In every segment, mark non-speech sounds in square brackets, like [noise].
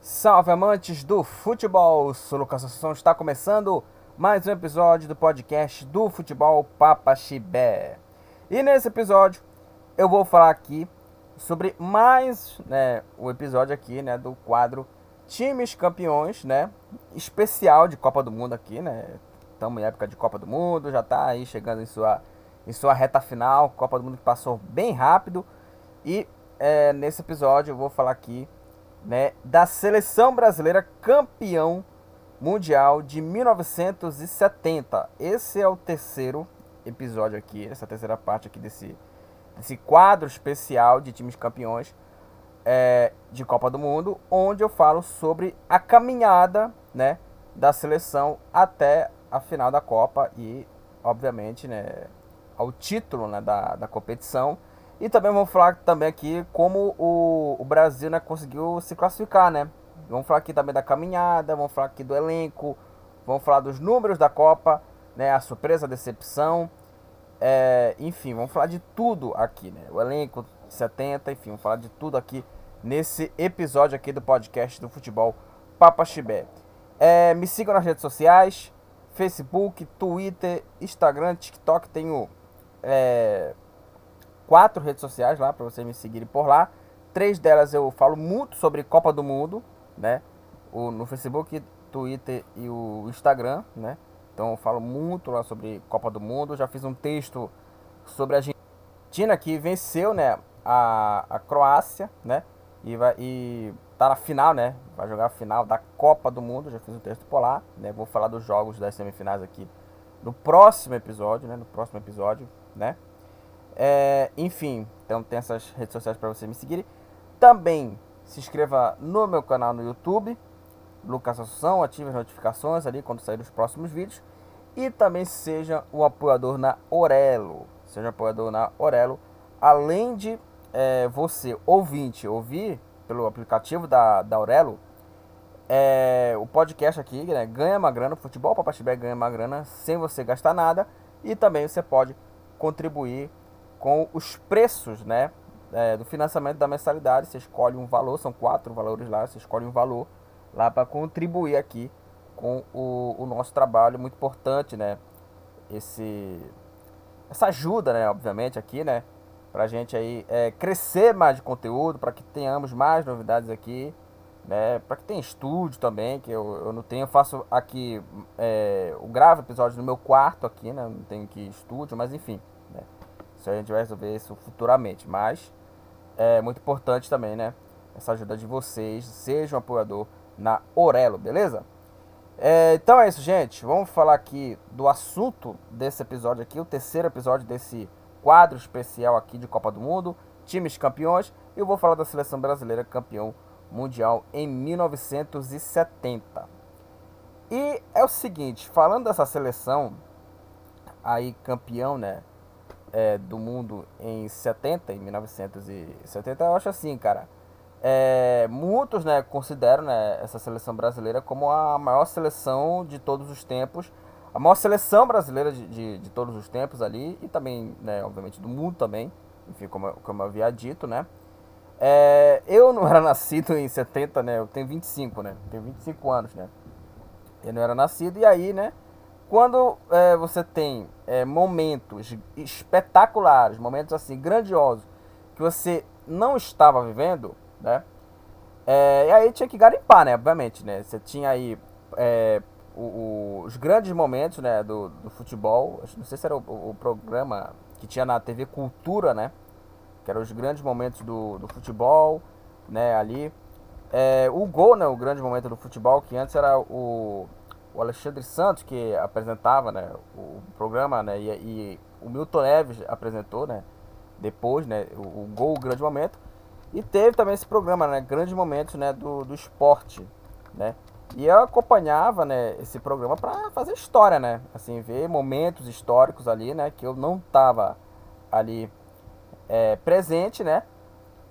Salve amantes do futebol! Sou Lucas Assunção, está começando mais um episódio do podcast do Futebol Papa Chibé. E nesse episódio eu vou falar aqui sobre mais né, o episódio aqui né, do quadro Times Campeões, né? Especial de Copa do Mundo aqui, né? Estamos em época de Copa do Mundo, já está aí chegando em sua, em sua reta final. Copa do Mundo que passou bem rápido. E é, nesse episódio eu vou falar aqui né, da seleção brasileira campeão mundial de 1970. Esse é o terceiro episódio aqui, essa terceira parte aqui desse, desse quadro especial de times campeões é, de Copa do Mundo, onde eu falo sobre a caminhada né, da seleção até a final da Copa e, obviamente, né, ao título né, da, da competição. E também vamos falar também aqui como o, o Brasil né, conseguiu se classificar, né? Vamos falar aqui também da caminhada, vamos falar aqui do elenco, vamos falar dos números da Copa, né? A surpresa, a decepção, é, enfim, vamos falar de tudo aqui, né? O elenco 70, enfim, vamos falar de tudo aqui nesse episódio aqui do podcast do futebol Papa Chibé. É, me sigam nas redes sociais, Facebook, Twitter, Instagram, TikTok, tenho é, quatro redes sociais lá para vocês me seguirem por lá. Três delas eu falo muito sobre Copa do Mundo, né? O, no Facebook, Twitter e o Instagram, né? Então eu falo muito lá sobre Copa do Mundo. Já fiz um texto sobre a Argentina que venceu, né? A, a Croácia, né? E, vai, e tá na final, né? Vai jogar a final da Copa do Mundo. Já fiz um texto por lá, né? Vou falar dos jogos das semifinais aqui no próximo episódio, né? No próximo episódio, né? É, enfim, então tem essas redes sociais para você me seguir. Também se inscreva no meu canal no YouTube, Lucas Assunção, ative as notificações ali quando sair os próximos vídeos. E também seja um apoiador na Orelo. Seja um apoiador na Orelo. Além de é, você, ouvinte, ouvir pelo aplicativo da, da Aurelo, é, o podcast aqui né, ganha uma grana, o futebol Papachibé ganha uma grana sem você gastar nada. E também você pode contribuir com os preços né, é, do financiamento da mensalidade. Você escolhe um valor, são quatro valores lá, você escolhe um valor lá para contribuir aqui com o, o, nosso trabalho, muito importante, né? Esse, essa ajuda, né, obviamente, aqui, né? Pra gente aí é, crescer mais de conteúdo, para que tenhamos mais novidades aqui, né? Para que tenha estúdio também, que eu, eu não tenho, eu faço aqui, é, gravo episódios no meu quarto aqui, né? Não tenho aqui estúdio, mas enfim? Isso a gente vai resolver isso futuramente, mas é muito importante também, né? Essa ajuda de vocês, seja um apoiador na Orelo, beleza? É, então é isso, gente. Vamos falar aqui do assunto desse episódio aqui, o terceiro episódio desse quadro especial aqui de Copa do Mundo, times campeões. E eu vou falar da seleção brasileira campeão mundial em 1970. E é o seguinte, falando dessa seleção aí campeão, né, é, do mundo em 70, em 1970, eu acho assim, cara. É, muitos né, consideram né, essa seleção brasileira como a maior seleção de todos os tempos, a maior seleção brasileira de, de, de todos os tempos ali, e também, né, obviamente, do mundo também, enfim, como, como eu havia dito, né. É, eu não [laughs] era nascido em 70, né, eu tenho 25, né, tenho 25 anos, né, eu não era nascido, e aí, né, quando é, você tem é, momentos espetaculares, momentos assim, grandiosos, que você não estava vivendo, né? É, e aí tinha que garimpar, né? Obviamente, né? Você tinha aí é, o, o, os grandes momentos, né? Do, do futebol. Não sei se era o, o, programa que tinha na TV Cultura, né? Que eram os grandes momentos do, do futebol, né? Ali. É, o gol, né? O grande momento do futebol, que antes era o, o Alexandre Santos que apresentava, né? O programa, né? E, e o Milton Neves apresentou, né? Depois, né? O, o gol, o grande momento. E teve também esse programa, né? Grandes momentos, né? Do, do esporte, né? E eu acompanhava, né? Esse programa para fazer história, né? Assim, ver momentos históricos ali, né? Que eu não tava ali é, presente, né?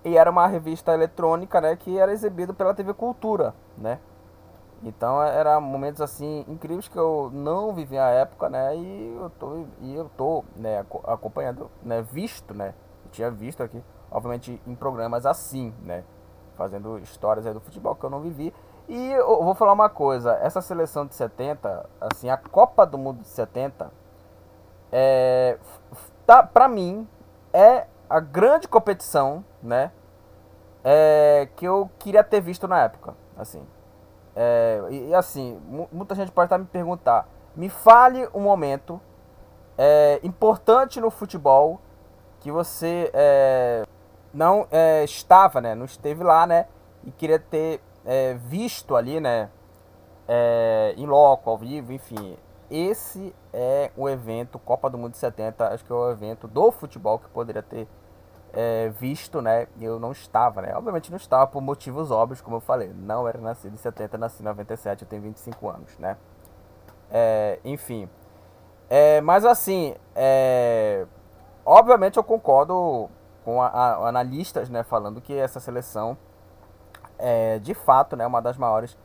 E era uma revista eletrônica, né, que era exibido pela TV Cultura, né? Então era momentos assim incríveis que eu não vivi na época, né? E eu tô, e eu tô né, acompanhando, né, visto, né? Eu tinha visto aqui, obviamente em programas assim, né? Fazendo histórias aí do futebol que eu não vivi. E eu vou falar uma coisa, essa seleção de 70, assim, a Copa do Mundo de 70, é, tá, pra mim, é a grande competição, né? É, que eu queria ter visto na época, assim. É, e, e, assim, muita gente pode estar me perguntar, me fale um momento é, importante no futebol que você é, não é, estava, né? Não esteve lá, né? E queria ter é, visto ali, né? É, em loco, ao vivo, enfim. Esse é o evento Copa do Mundo de 70, acho que é o evento do futebol que poderia ter é, visto, né? Eu não estava, né? Obviamente não estava por motivos óbvios, como eu falei. Não era nascido em 70, nasci em 97, eu tenho 25 anos, né? É, enfim. É, mas assim, é, obviamente eu concordo com a, a, analistas, né? Falando que essa seleção é de fato, né? Uma das maiores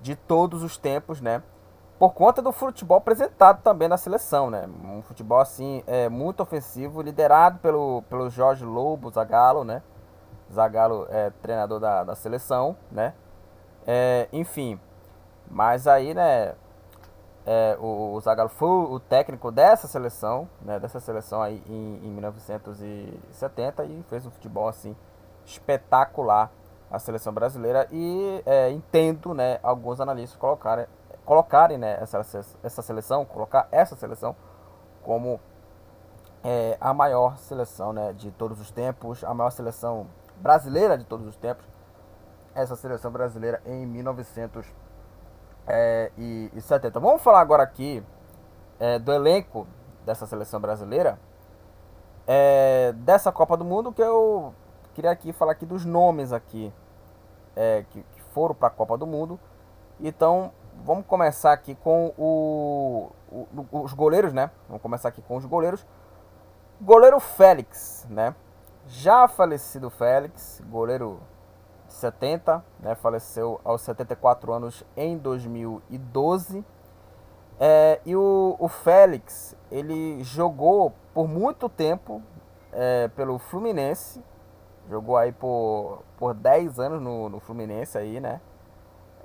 de todos os tempos, né? Por conta do futebol apresentado também na seleção, né? Um futebol assim é muito ofensivo, liderado pelo, pelo Jorge Lobo Zagallo, né? Zagallo é treinador da, da seleção, né? É, enfim, mas aí, né? É, o, o Zagallo foi o técnico dessa seleção, né? Dessa seleção aí em, em 1970 e fez um futebol assim espetacular a seleção brasileira e é, entendo, né? Alguns analistas colocaram colocarem né, essa, essa seleção, colocar essa seleção como é, a maior seleção né, de todos os tempos, a maior seleção brasileira de todos os tempos, essa seleção brasileira em 1970. Vamos falar agora aqui é, do elenco dessa seleção brasileira, é, dessa Copa do Mundo, que eu queria aqui falar aqui dos nomes aqui é, que, que foram para a Copa do Mundo. Então, vamos começar aqui com o, o, os goleiros, né? Vamos começar aqui com os goleiros. Goleiro Félix, né? Já falecido Félix, goleiro de 70, né? Faleceu aos 74 anos em 2012. É, e o, o Félix, ele jogou por muito tempo é, pelo Fluminense. Jogou aí por, por 10 anos no, no Fluminense aí, né?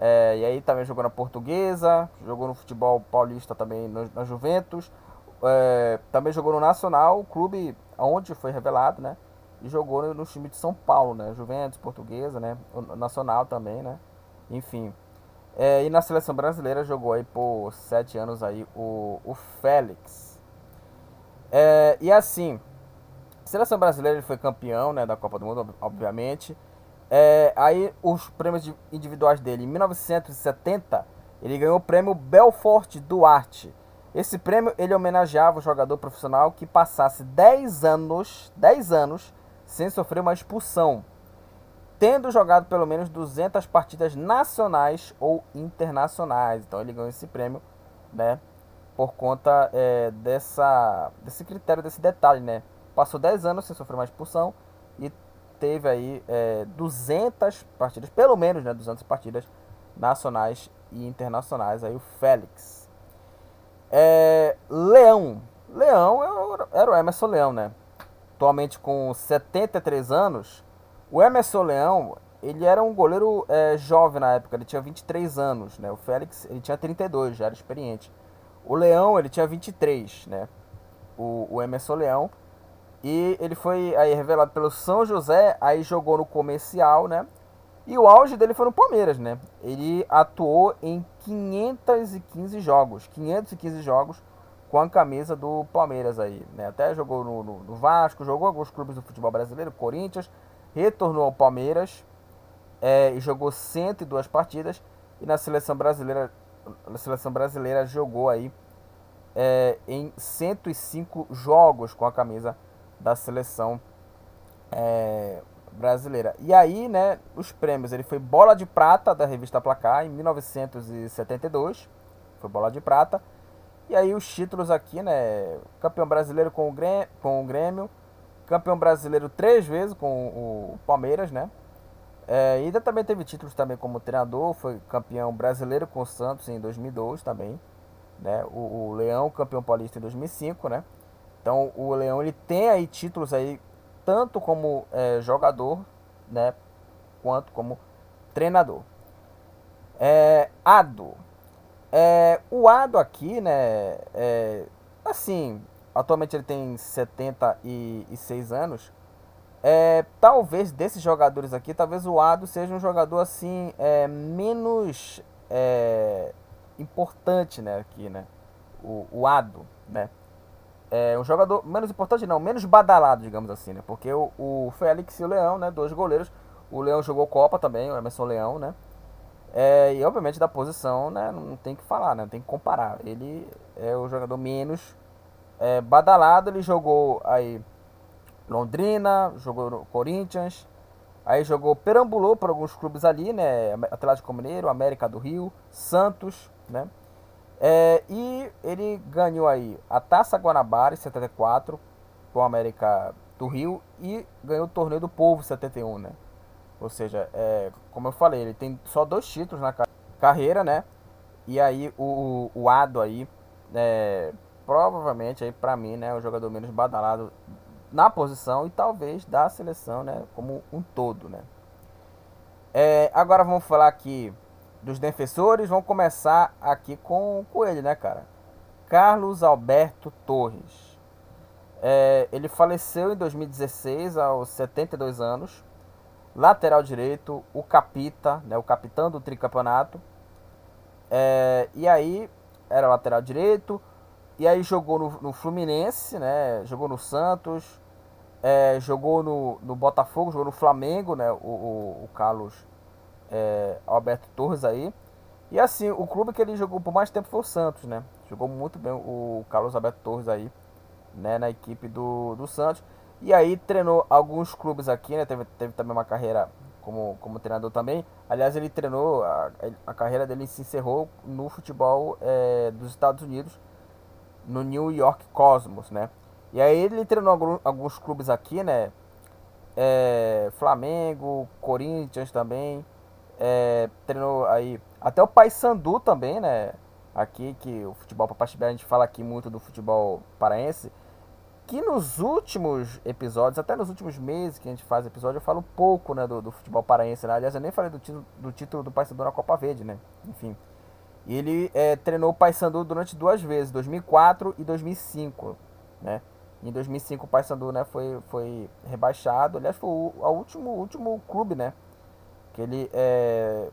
É, e aí também jogou na Portuguesa, jogou no futebol paulista também no, na Juventus, é, também jogou no Nacional, clube onde foi revelado, né? E jogou no, no, time de São Paulo, né? Juventus, Portuguesa, né? O Nacional também, né? Enfim. É, e na seleção brasileira jogou aí por sete anos aí o, o Félix. É, e assim, seleção brasileira ele foi campeão né, da Copa do Mundo, obviamente. É, aí os prêmios individuais dele, em 1970, ele ganhou o prêmio Belfort Duarte. Esse prêmio ele homenageava o jogador profissional que passasse 10 anos, 10 anos sem sofrer uma expulsão, tendo jogado pelo menos 200 partidas nacionais ou internacionais. Então ele ganhou esse prêmio, né, por conta é, dessa, desse critério, desse detalhe, né. Passou 10 anos sem sofrer uma expulsão teve aí é, 200 partidas, pelo menos, né, 200 partidas nacionais e internacionais, aí o Félix. É, Leão. Leão era o Emerson Leão, né? Atualmente com 73 anos, o Emerson Leão, ele era um goleiro é, jovem na época, ele tinha 23 anos, né? O Félix, ele tinha 32, já era experiente. O Leão, ele tinha 23, né? O, o Emerson Leão, e ele foi aí revelado pelo São José, aí jogou no comercial, né? E o auge dele foi no Palmeiras, né? Ele atuou em 515 jogos, 515 jogos com a camisa do Palmeiras aí, né? Até jogou no, no, no Vasco, jogou alguns clubes do futebol brasileiro, Corinthians, retornou ao Palmeiras é, e jogou 102 partidas e na seleção brasileira, na seleção brasileira jogou aí é, em 105 jogos com a camisa da seleção é, brasileira. E aí, né, os prêmios, ele foi bola de prata da revista Placar em 1972, foi bola de prata. E aí os títulos aqui, né, campeão brasileiro com o Grêmio, com o Grêmio campeão brasileiro três vezes com o Palmeiras, né? É, ainda também teve títulos também como treinador, foi campeão brasileiro com o Santos em 2002 também, né? O, o Leão campeão paulista em 2005, né? Então o Leão ele tem aí títulos aí tanto como é, jogador, né? Quanto como treinador. É, Ado. É, o Ado aqui, né? É, assim, atualmente ele tem 76 anos. É, talvez desses jogadores aqui, talvez o Ado seja um jogador assim é, menos é, importante, né? Aqui, né? O, o Ado, né? É um jogador menos importante, não, menos badalado, digamos assim, né? Porque o, o Félix e o Leão, né? Dois goleiros. O Leão jogou Copa também, o Emerson Leão, né? É, e obviamente da posição, né? Não tem que falar, né? Não tem que comparar. Ele é o jogador menos é, badalado. Ele jogou aí Londrina, jogou Corinthians, aí jogou, perambulou por alguns clubes ali, né? Atlético Mineiro, América do Rio, Santos, né? É, e ele ganhou aí a Taça Guanabara em 74 com a América do Rio e ganhou o Torneio do Povo em 71, né? Ou seja, é, como eu falei, ele tem só dois títulos na carreira, né? E aí o, o Ado aí, é, provavelmente aí para mim, né, o jogador menos badalado na posição e talvez da seleção, né, como um todo, né. É, agora vamos falar aqui dos defensores, vamos começar aqui com, com ele, né, cara. Carlos Alberto Torres. É, ele faleceu em 2016 aos 72 anos. Lateral direito, o capita, né, o capitão do tricampeonato. É, e aí era lateral direito, e aí jogou no, no Fluminense, né? Jogou no Santos, é, jogou no, no Botafogo, jogou no Flamengo, né? O, o, o Carlos é, Alberto Torres aí. E assim, o clube que ele jogou por mais tempo foi o Santos, né? Jogou muito bem o Carlos Alberto Torres aí, né? Na equipe do, do Santos. E aí treinou alguns clubes aqui, né? Teve, teve também uma carreira como, como treinador também. Aliás, ele treinou, a, a carreira dele se encerrou no futebol é, dos Estados Unidos no New York Cosmos, né? E aí ele treinou alguns clubes aqui, né? É, Flamengo, Corinthians também. É, treinou aí até o Paysandu também, né? Aqui que o futebol para a gente fala aqui muito do futebol paraense. Que nos últimos episódios, até nos últimos meses que a gente faz episódio, eu falo pouco né, do, do futebol paraense. Né? Aliás, eu nem falei do título do, título do Paysandu na Copa Verde, né? Enfim. E ele é, treinou o Paysandu durante duas vezes, 2004 e 2005, né? Em 2005 o Paysandu, né, foi, foi rebaixado. Aliás, foi o, o último, último clube, né? Que ele é,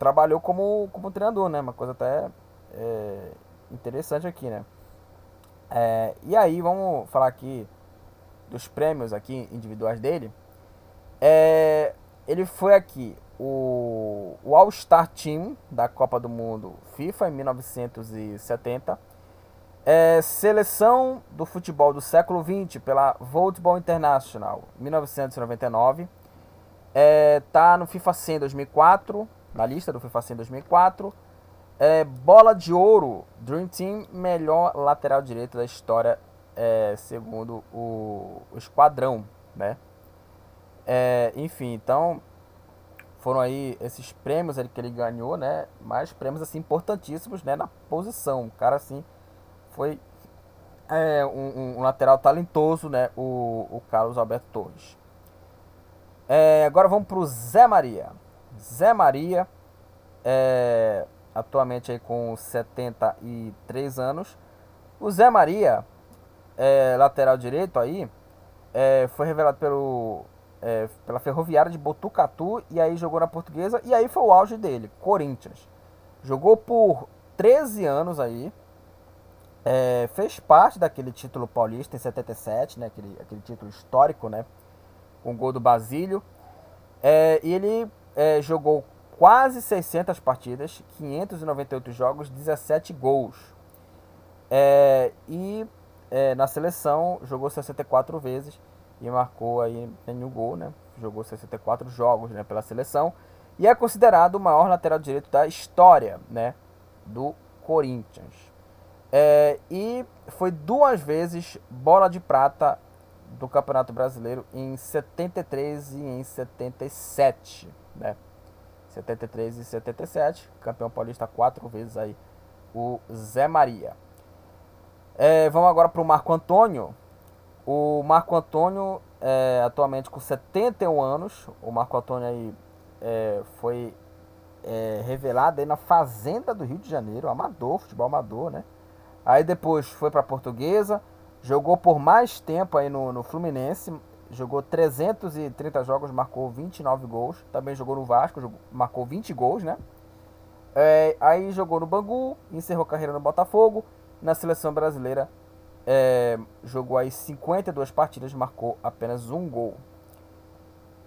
trabalhou como, como treinador, né? Uma coisa até é, interessante aqui, né? É, e aí, vamos falar aqui dos prêmios aqui individuais dele. É, ele foi aqui o, o All-Star Team da Copa do Mundo FIFA em 1970. É, seleção do futebol do século XX pela Volleyball International 1999. É, tá no FIFA 100 2004, na lista do FIFA 100 2004. É, bola de ouro, Dream Team, melhor lateral direito da história, é, segundo o, o esquadrão, né? É, enfim, então foram aí esses prêmios que ele ganhou, né? Mas prêmios assim importantíssimos, né? Na posição, o cara assim foi é, um, um, lateral talentoso, né? O, o Carlos Alberto Torres. É, agora vamos para o Zé Maria. Zé Maria, é, atualmente aí com 73 anos. O Zé Maria, é, lateral direito aí, é, foi revelado pelo é, pela Ferroviária de Botucatu e aí jogou na Portuguesa e aí foi o auge dele, Corinthians. Jogou por 13 anos aí, é, fez parte daquele título paulista em 77, né, aquele, aquele título histórico, né, com o gol do Basílio. É, e ele é, jogou quase 600 partidas, 598 jogos, 17 gols. É, e é, na seleção jogou 64 vezes e marcou aí nenhum gol, né? Jogou 64 jogos, né, pela seleção e é considerado o maior lateral direito da história, né, do Corinthians. É, e foi duas vezes bola de prata do Campeonato Brasileiro em 73 e em 77, né? 73 e 77, campeão paulista quatro vezes aí, o Zé Maria. É, vamos agora para o Marco Antônio. O Marco Antônio, é, atualmente com 71 anos, o Marco Antônio aí é, foi é, revelado aí na Fazenda do Rio de Janeiro, amador, futebol amador, né? Aí depois foi para a Portuguesa, jogou por mais tempo aí no, no Fluminense, jogou 330 jogos, marcou 29 gols. Também jogou no Vasco, jogou, marcou 20 gols, né? É, aí jogou no Bangu, encerrou carreira no Botafogo. Na seleção brasileira, é, jogou aí 52 partidas, marcou apenas um gol.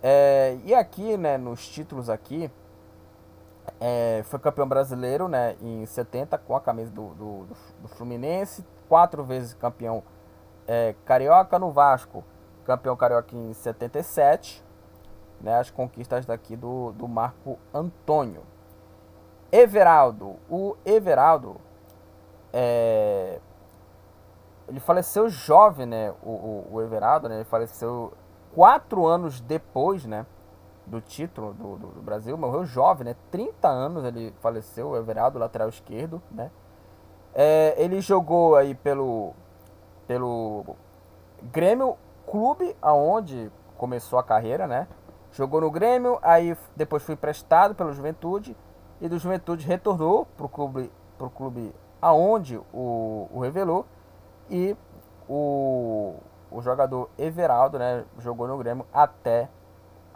É, e aqui, né, nos títulos aqui, é, foi campeão brasileiro, né, em 70 com a camisa do, do, do Fluminense, quatro vezes campeão é, carioca no Vasco, campeão carioca em 77, né, as conquistas daqui do, do Marco Antônio. Everaldo, o Everaldo, é, ele faleceu jovem, né, o, o, o Everaldo, né, ele faleceu quatro anos depois, né, do título do, do, do, Brasil, morreu jovem, né, 30 anos ele faleceu, o Everaldo, lateral esquerdo, né, é, ele jogou aí pelo, pelo Grêmio clube aonde começou a carreira, né? Jogou no Grêmio, aí depois foi emprestado pelo Juventude e do Juventude retornou para o clube, pro clube aonde o, o revelou e o, o jogador Everaldo, né, jogou no Grêmio até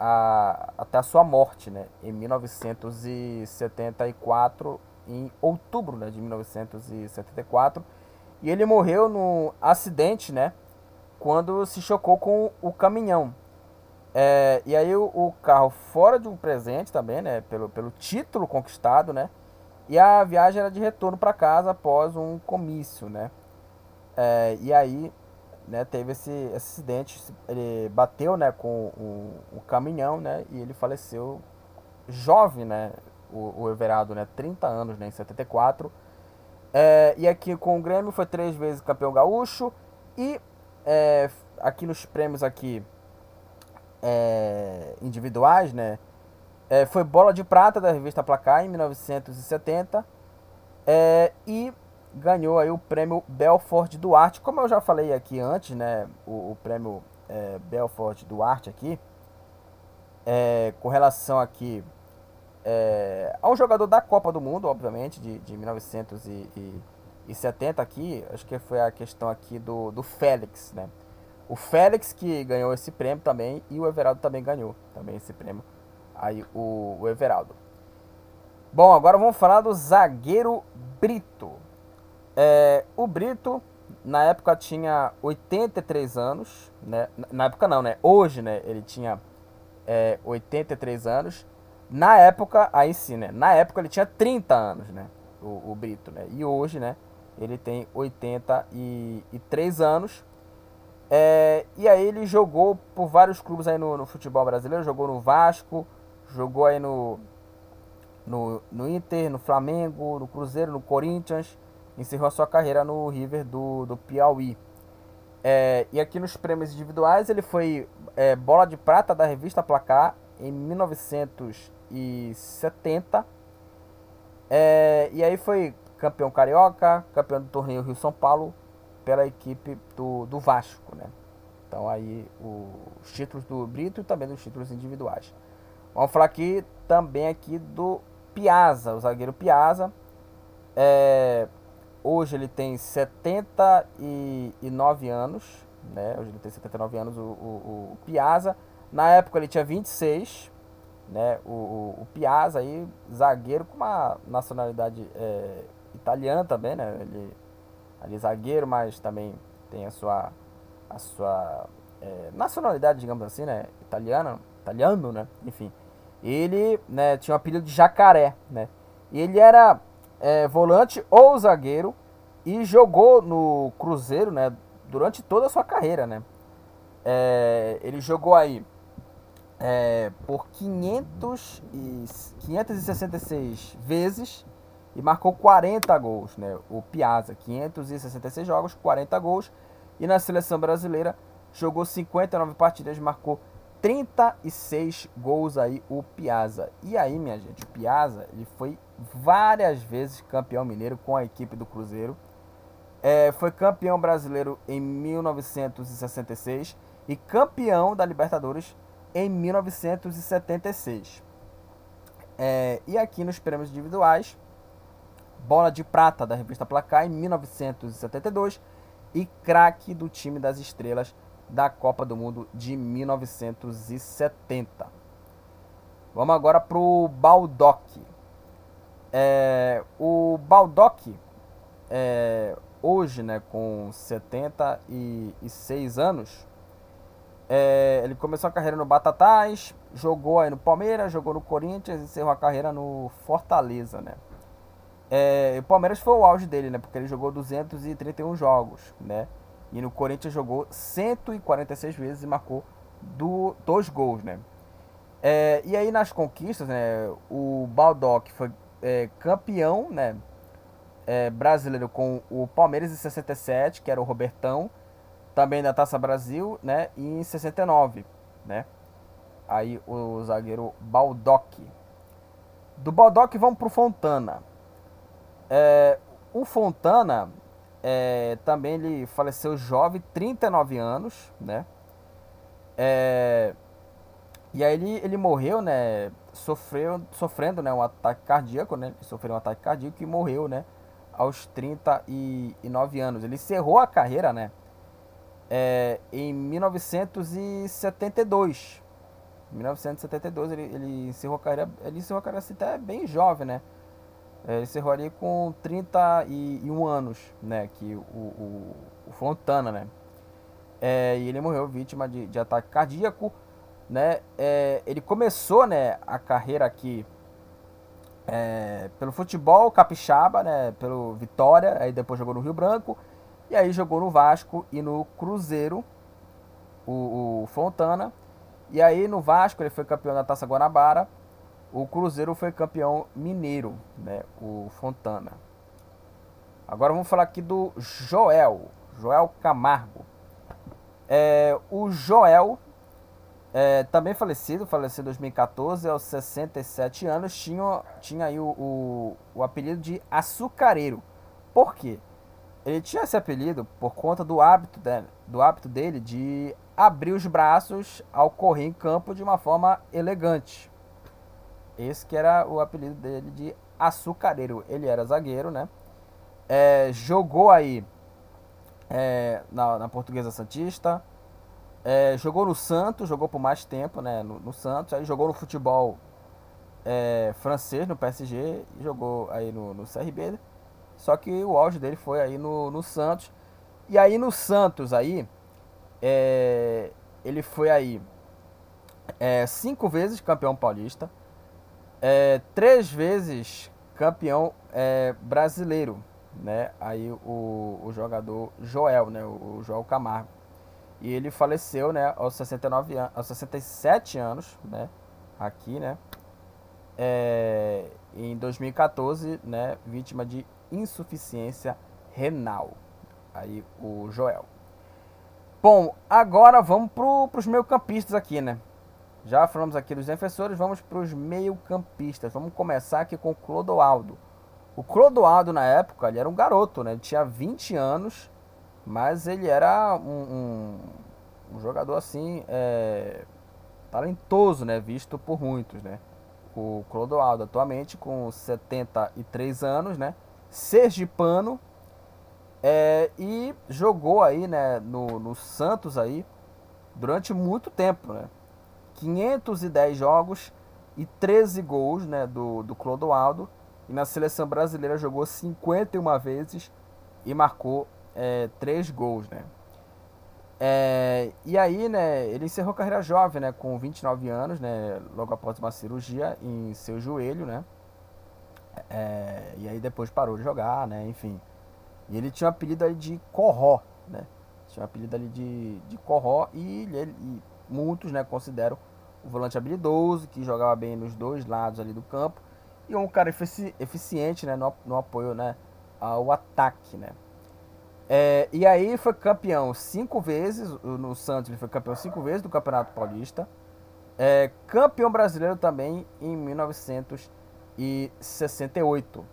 a, até a sua morte, né, em 1974, em outubro, né, de 1974, e ele morreu no acidente, né, quando se chocou com o caminhão. É, e aí o, o, carro fora de um presente também, né? Pelo, pelo título conquistado, né? E a viagem era de retorno para casa após um comício, né? É, e aí, né, teve esse, esse, acidente, ele bateu, né, com o, o, caminhão, né? E ele faleceu jovem, né? O, o Everaldo, né? 30 anos, né? Em 74. É, e aqui com o Grêmio foi três vezes campeão gaúcho e é, aqui nos prêmios aqui é, individuais, né? É, foi bola de prata da revista Placar em 1970 é, e ganhou aí o prêmio Belfort Duarte. Como eu já falei aqui antes, né? O, o prêmio é, Belfort Duarte aqui, com relação aqui é, um jogador da Copa do Mundo, obviamente, de, de 1970 e 70 aqui, acho que foi a questão aqui do, do Félix, né? O Félix que ganhou esse prêmio também e o Everaldo também ganhou também esse prêmio. Aí o, o Everaldo. Bom, agora vamos falar do zagueiro Brito. É, o Brito na época tinha 83 anos, né? Na época não, né? Hoje, né? Ele tinha é, 83 anos. Na época, aí sim, né? Na época ele tinha 30 anos, né? O, o Brito, né? E hoje, né? Ele tem 83 anos. É, e aí ele jogou por vários clubes aí no, no, futebol brasileiro. Jogou no Vasco, jogou aí no, no, no Inter, no Flamengo, no Cruzeiro, no Corinthians. Encerrou a sua carreira no River do, do Piauí. É, e aqui nos prêmios individuais ele foi é, bola de prata da revista Placar em 1970. É, e aí foi campeão carioca, campeão do torneio Rio São Paulo pela equipe do, do Vasco, né? Então aí os títulos do Brito e também dos títulos individuais. Vamos falar aqui também aqui do Piazza, o zagueiro Piazza. É, hoje ele tem 79 anos, né? Hoje ele tem 79 anos o, o, o Piazza. Na época ele tinha 26, né? O, o, o Piazza aí, zagueiro com uma nacionalidade é, italiano também, né? Ele ali zagueiro, mas também tem a sua a sua é, nacionalidade, digamos assim, né? Italiana, italiano, né? Enfim, ele, né? Tinha o apelido de Jacaré, né? E ele era é, volante ou zagueiro e jogou no Cruzeiro, né? Durante toda a sua carreira, né? É, ele jogou aí é, por 500 e, 566 vezes e marcou 40 gols, né? O Piazza, 566 jogos, 40 gols. E na seleção brasileira jogou 59 partidas, marcou 36 gols aí o Piazza. E aí, minha gente, o Piazza, ele foi várias vezes campeão mineiro com a equipe do Cruzeiro. É, foi campeão brasileiro em 1966 e campeão da Libertadores em 1976. É, e aqui nos prêmios individuais, bola de prata da revista Placar em 1972 e craque do time das estrelas da Copa do Mundo de 1970. Vamos agora para o Baldock. É, o Baldock, é, hoje, né, com 76 anos, é, ele começou a carreira no Batatais, jogou aí no Palmeiras, jogou no Corinthians e encerrou a carreira no Fortaleza, né. É, o Palmeiras foi o auge dele, né, porque ele jogou 231 jogos, né, e no Corinthians jogou 146 vezes e marcou do, dois gols, né. É, e aí nas conquistas, né, o Baldock foi é, campeão, né, é, brasileiro com o Palmeiras em 67, que era o Robertão, também da Taça Brasil, né? E em 69, né? Aí o zagueiro Baldock. Do Baldock vamos pro Fontana. É, o Fontana é, também ele faleceu jovem, 39 anos, né? É, e aí ele, ele morreu, né? Sofreu, sofrendo né, um ataque cardíaco, né? Sofreu um ataque cardíaco e morreu, né? Aos 39 anos. Ele encerrou a carreira, né? É, em 1972. Em 1972 ele, ele encerrou a carreira, ele encerrou a carreira assim, até bem jovem, né? É, ele encerrou ali com 31 anos, né? Que o, o, o Fontana, né? É, e ele morreu vítima de, de ataque cardíaco, né? É, ele começou, né, a carreira aqui é, pelo futebol capixaba, né? Pelo Vitória, aí depois jogou no Rio Branco e aí jogou no Vasco e no Cruzeiro, o, o Fontana. E aí no Vasco ele foi campeão da Taça Guanabara. O Cruzeiro foi campeão mineiro, né? O Fontana. Agora vamos falar aqui do Joel, Joel Camargo. É, o Joel, é, também falecido, faleceu em 2014, aos 67 anos, tinha, tinha aí o, o, o apelido de açucareiro. Por quê? Ele tinha esse apelido por conta do hábito, dele, do hábito dele de abrir os braços ao correr em campo de uma forma elegante. Esse que era o apelido dele de açucareiro. Ele era zagueiro, né? É, jogou aí é, na, na, Portuguesa Santista. É, jogou no Santos, jogou por mais tempo, né? No, no Santos. Aí jogou no futebol é, francês, no PSG. Jogou aí no, no CRB. Só que o auge dele foi aí no, no Santos. E aí no Santos aí, é, ele foi aí é, cinco vezes campeão paulista, é, três vezes campeão é, brasileiro, né? Aí o, o jogador Joel, né? O, o Joel Camargo. E ele faleceu, né? Aos 69 anos, aos 67 anos, né? Aqui, né? É, em 2014, né? Vítima de insuficiência renal. Aí o Joel. Bom, agora vamos para os meio-campistas aqui, né? Já falamos aqui dos defensores, vamos para os meio-campistas. Vamos começar aqui com o Clodoaldo. O Clodoaldo, na época, ele era um garoto, né? Ele tinha 20 anos, mas ele era um, um, um jogador, assim, é, talentoso, né? Visto por muitos, né? O Clodoaldo, atualmente, com 73 anos, né? Sergipano é, e jogou aí né, no, no Santos aí durante muito tempo, né? 510 jogos e 13 gols né, do, do Clodoaldo. E na seleção brasileira jogou 51 vezes e marcou é, 3 gols, né? É, e aí, né, ele encerrou carreira jovem, né, com 29 anos, né, logo após uma cirurgia em seu joelho, né? É, e aí depois parou de jogar, né? Enfim. E ele tinha um apelido ali de Corró, né? Tinha um apelido ali de, de Corró e, ele, e muitos né, consideram o volante habilidoso, que jogava bem nos dois lados ali do campo. E um cara efici eficiente né, no, no apoio né, ao ataque, né? É, e aí foi campeão cinco vezes, no Santos ele foi campeão cinco vezes do Campeonato Paulista. É, campeão brasileiro também em 1968.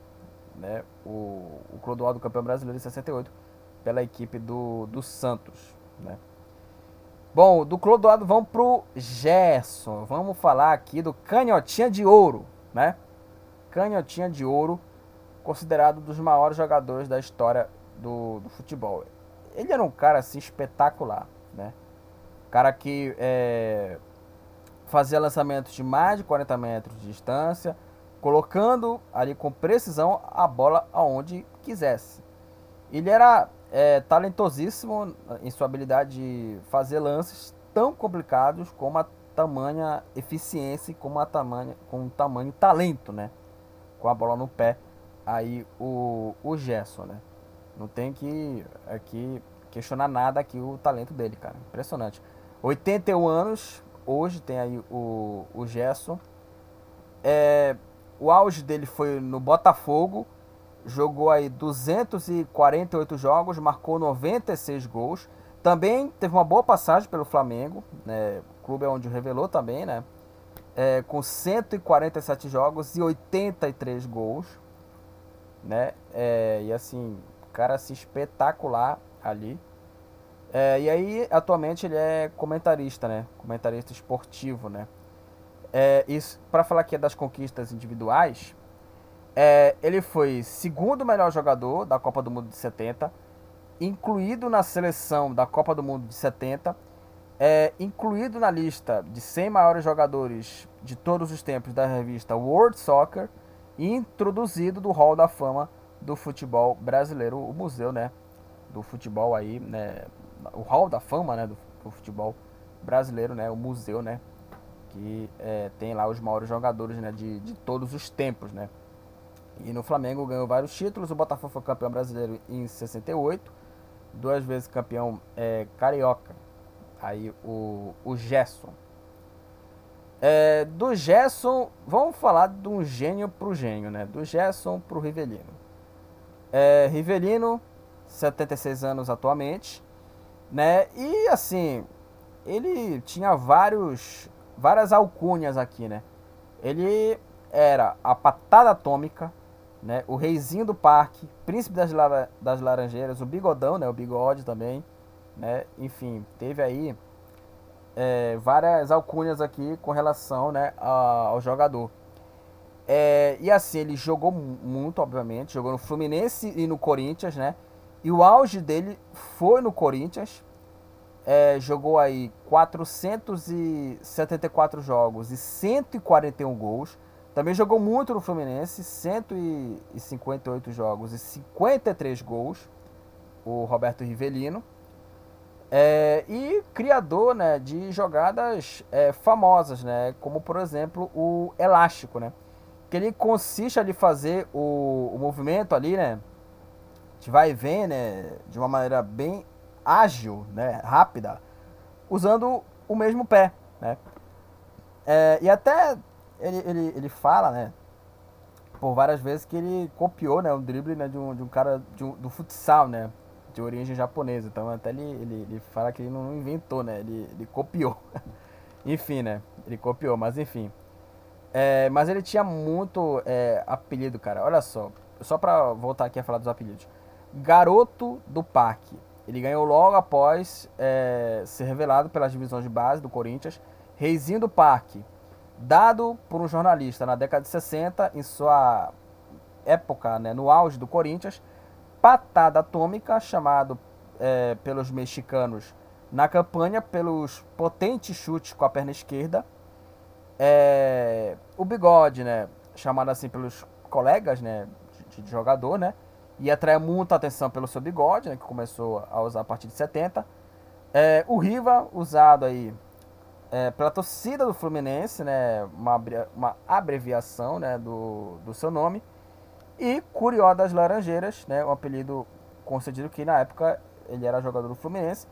Né? O, o Clodoaldo campeão brasileiro em 68 pela equipe do, do Santos. Né? Bom, do Clodoaldo vamos pro Gerson. Vamos falar aqui do Canhotinha de Ouro, né? Canhotinha de Ouro, considerado um dos maiores jogadores da história do, do futebol. Ele era um cara assim espetacular, né? Cara que é, fazia lançamentos de mais de 40 metros de distância, colocando ali com precisão a bola aonde quisesse. Ele era é, talentosíssimo em sua habilidade de fazer lances tão complicados como a tamanha eficiência e como a tamanha, com tamanho talento, né? Com a bola no pé, aí o, o Gerson, né? Não tem que aqui questionar nada aqui o talento dele, cara. Impressionante. 81 anos, hoje tem aí o, o Gerson. É, o auge dele foi no Botafogo, jogou aí 248 jogos, marcou 96 gols. Também teve uma boa passagem pelo Flamengo, né? O clube é onde revelou também, né? É, com 147 jogos e 83 gols, né? É, e assim, cara assim, espetacular ali. É, e aí, atualmente ele é comentarista, né? Comentarista esportivo, né? É, isso, para falar aqui das conquistas individuais, é, ele foi segundo melhor jogador da Copa do Mundo de 70, incluído na seleção da Copa do Mundo de 70, é, incluído na lista de 100 maiores jogadores de todos os tempos da revista World Soccer e introduzido do Hall da Fama do futebol brasileiro, o museu, né, do futebol aí, né, o Hall da Fama, né, do, do futebol brasileiro, né, o museu, né, que é, tem lá os maiores jogadores, né, de, de todos os tempos, né. E no Flamengo ganhou vários títulos. O Botafogo foi campeão brasileiro em 68, duas vezes campeão é, carioca. Aí o, o Gerson. É, do Gerson, vamos falar de um gênio pro gênio, né? Do Gerson pro Rivelino. É, Rivelino, 76 anos atualmente, né? E assim, ele tinha vários, várias alcunhas aqui, né? Ele era a patada atômica, né? O reizinho do parque, príncipe das, lara das laranjeiras, o bigodão, né? O bigode também, né? Enfim, teve aí é, várias alcunhas aqui com relação, né, ao jogador. É, e assim, ele jogou muito, obviamente, jogou no Fluminense e no Corinthians, né? E o auge dele foi no Corinthians. É, jogou aí 474 jogos e 141 gols. Também jogou muito no Fluminense, 158 jogos e 53 gols, o Roberto Rivelino. É, e criador né, de jogadas é, famosas, né, como por exemplo o elástico, né, que ele consiste ali fazer o, o movimento ali, né, de vai e vem, né, de uma maneira bem ágil, né, rápida, usando o mesmo pé, né. É, e até ele, ele, ele fala, né? Por várias vezes que ele copiou, né? O drible né, de, um, de um cara de um, do futsal, né? De origem japonesa. Então até ele, ele, ele fala que ele não inventou, né? Ele, ele copiou. [laughs] enfim, né? Ele copiou, mas enfim. É, mas ele tinha muito é, apelido, cara. Olha só. Só pra voltar aqui a falar dos apelidos. Garoto do Parque. Ele ganhou logo após é, ser revelado pelas divisões de base do Corinthians. Reizinho do Parque dado por um jornalista na década de 60, em sua época, né, no auge do Corinthians, patada atômica, chamado é, pelos mexicanos na campanha pelos potentes chutes com a perna esquerda. É, o bigode, né, chamado assim pelos colegas né, de, de jogador, né, e atrai muita atenção pelo seu bigode, né, que começou a usar a partir de 70. É, o Riva, usado aí é, pela torcida do Fluminense, né, uma, uma abreviação né, do, do seu nome, e Curió das Laranjeiras, né, um apelido concedido que na época ele era jogador do Fluminense,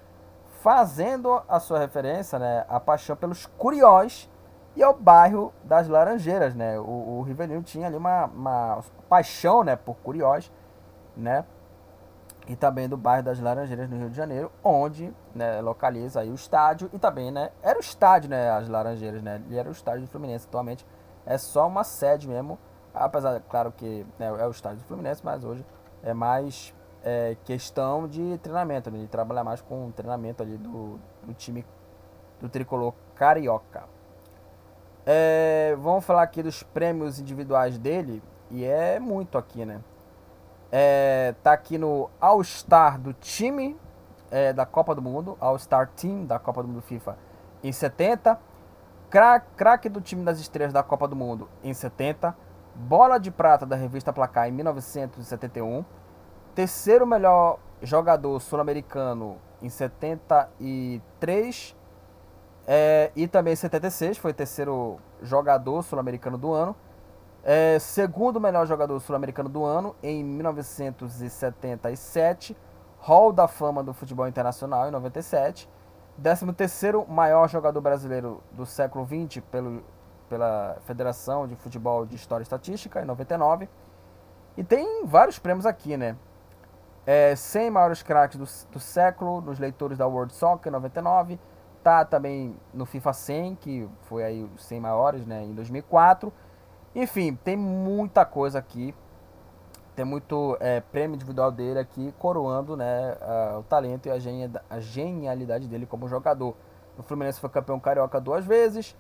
fazendo a sua referência né, à paixão pelos Curiós e ao bairro das Laranjeiras. Né, o, o Rivelino tinha ali uma, uma paixão né, por Curiós, né, e também do bairro das Laranjeiras no Rio de Janeiro, onde né, localiza aí o estádio e também, né, era o estádio, né, as Laranjeiras, né, e era o estádio do Fluminense, atualmente é só uma sede mesmo, apesar, claro que né, é o estádio do Fluminense, mas hoje é mais é, questão de treinamento, né, de trabalhar mais com o treinamento ali do, do time do tricolor carioca. É, vamos falar aqui dos prêmios individuais dele, e é muito aqui, né? É, tá aqui no All-Star do time é, da Copa do Mundo, All-Star Team da Copa do Mundo FIFA em 70, craque do time das estrelas da Copa do Mundo em 70, bola de prata da revista Placar em 1971, terceiro melhor jogador sul-americano em 73 é, e também em 76 foi terceiro jogador sul-americano do ano. É, segundo melhor jogador sul-americano do ano em 1977, Hall da Fama do Futebol Internacional em 97, 13 terceiro maior jogador brasileiro do século XX pelo, pela Federação de Futebol de História e Estatística em 99. E tem vários prêmios aqui, né? É, 100 maiores craques do, do século nos leitores da World Soccer em 99. Tá também no FIFA 100, que foi aí os 100 maiores, né, em 2004 enfim, tem muita coisa aqui. Tem muito é, prêmio individual dele aqui, coroando né, o talento e a, a genialidade dele como jogador. No Fluminense foi campeão carioca duas vezes.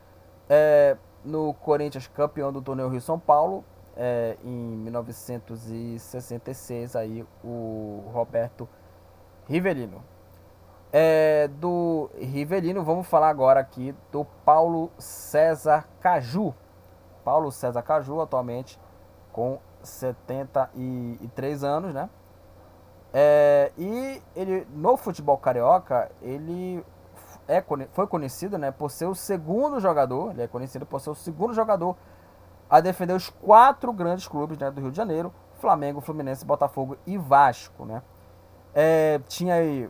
É, no Corinthians, campeão do torneio Rio São Paulo. É, em 1966, aí, o Roberto Rivelino. É, do Rivelino, vamos falar agora aqui do Paulo César Caju. Paulo César Caju, atualmente com 73 anos, né? É, e ele no futebol carioca ele é, foi conhecido, né, por ser o segundo jogador, ele é conhecido por ser o segundo jogador a defender os quatro grandes clubes né, do Rio de Janeiro, Flamengo, Fluminense, Botafogo e Vasco, né? É, tinha aí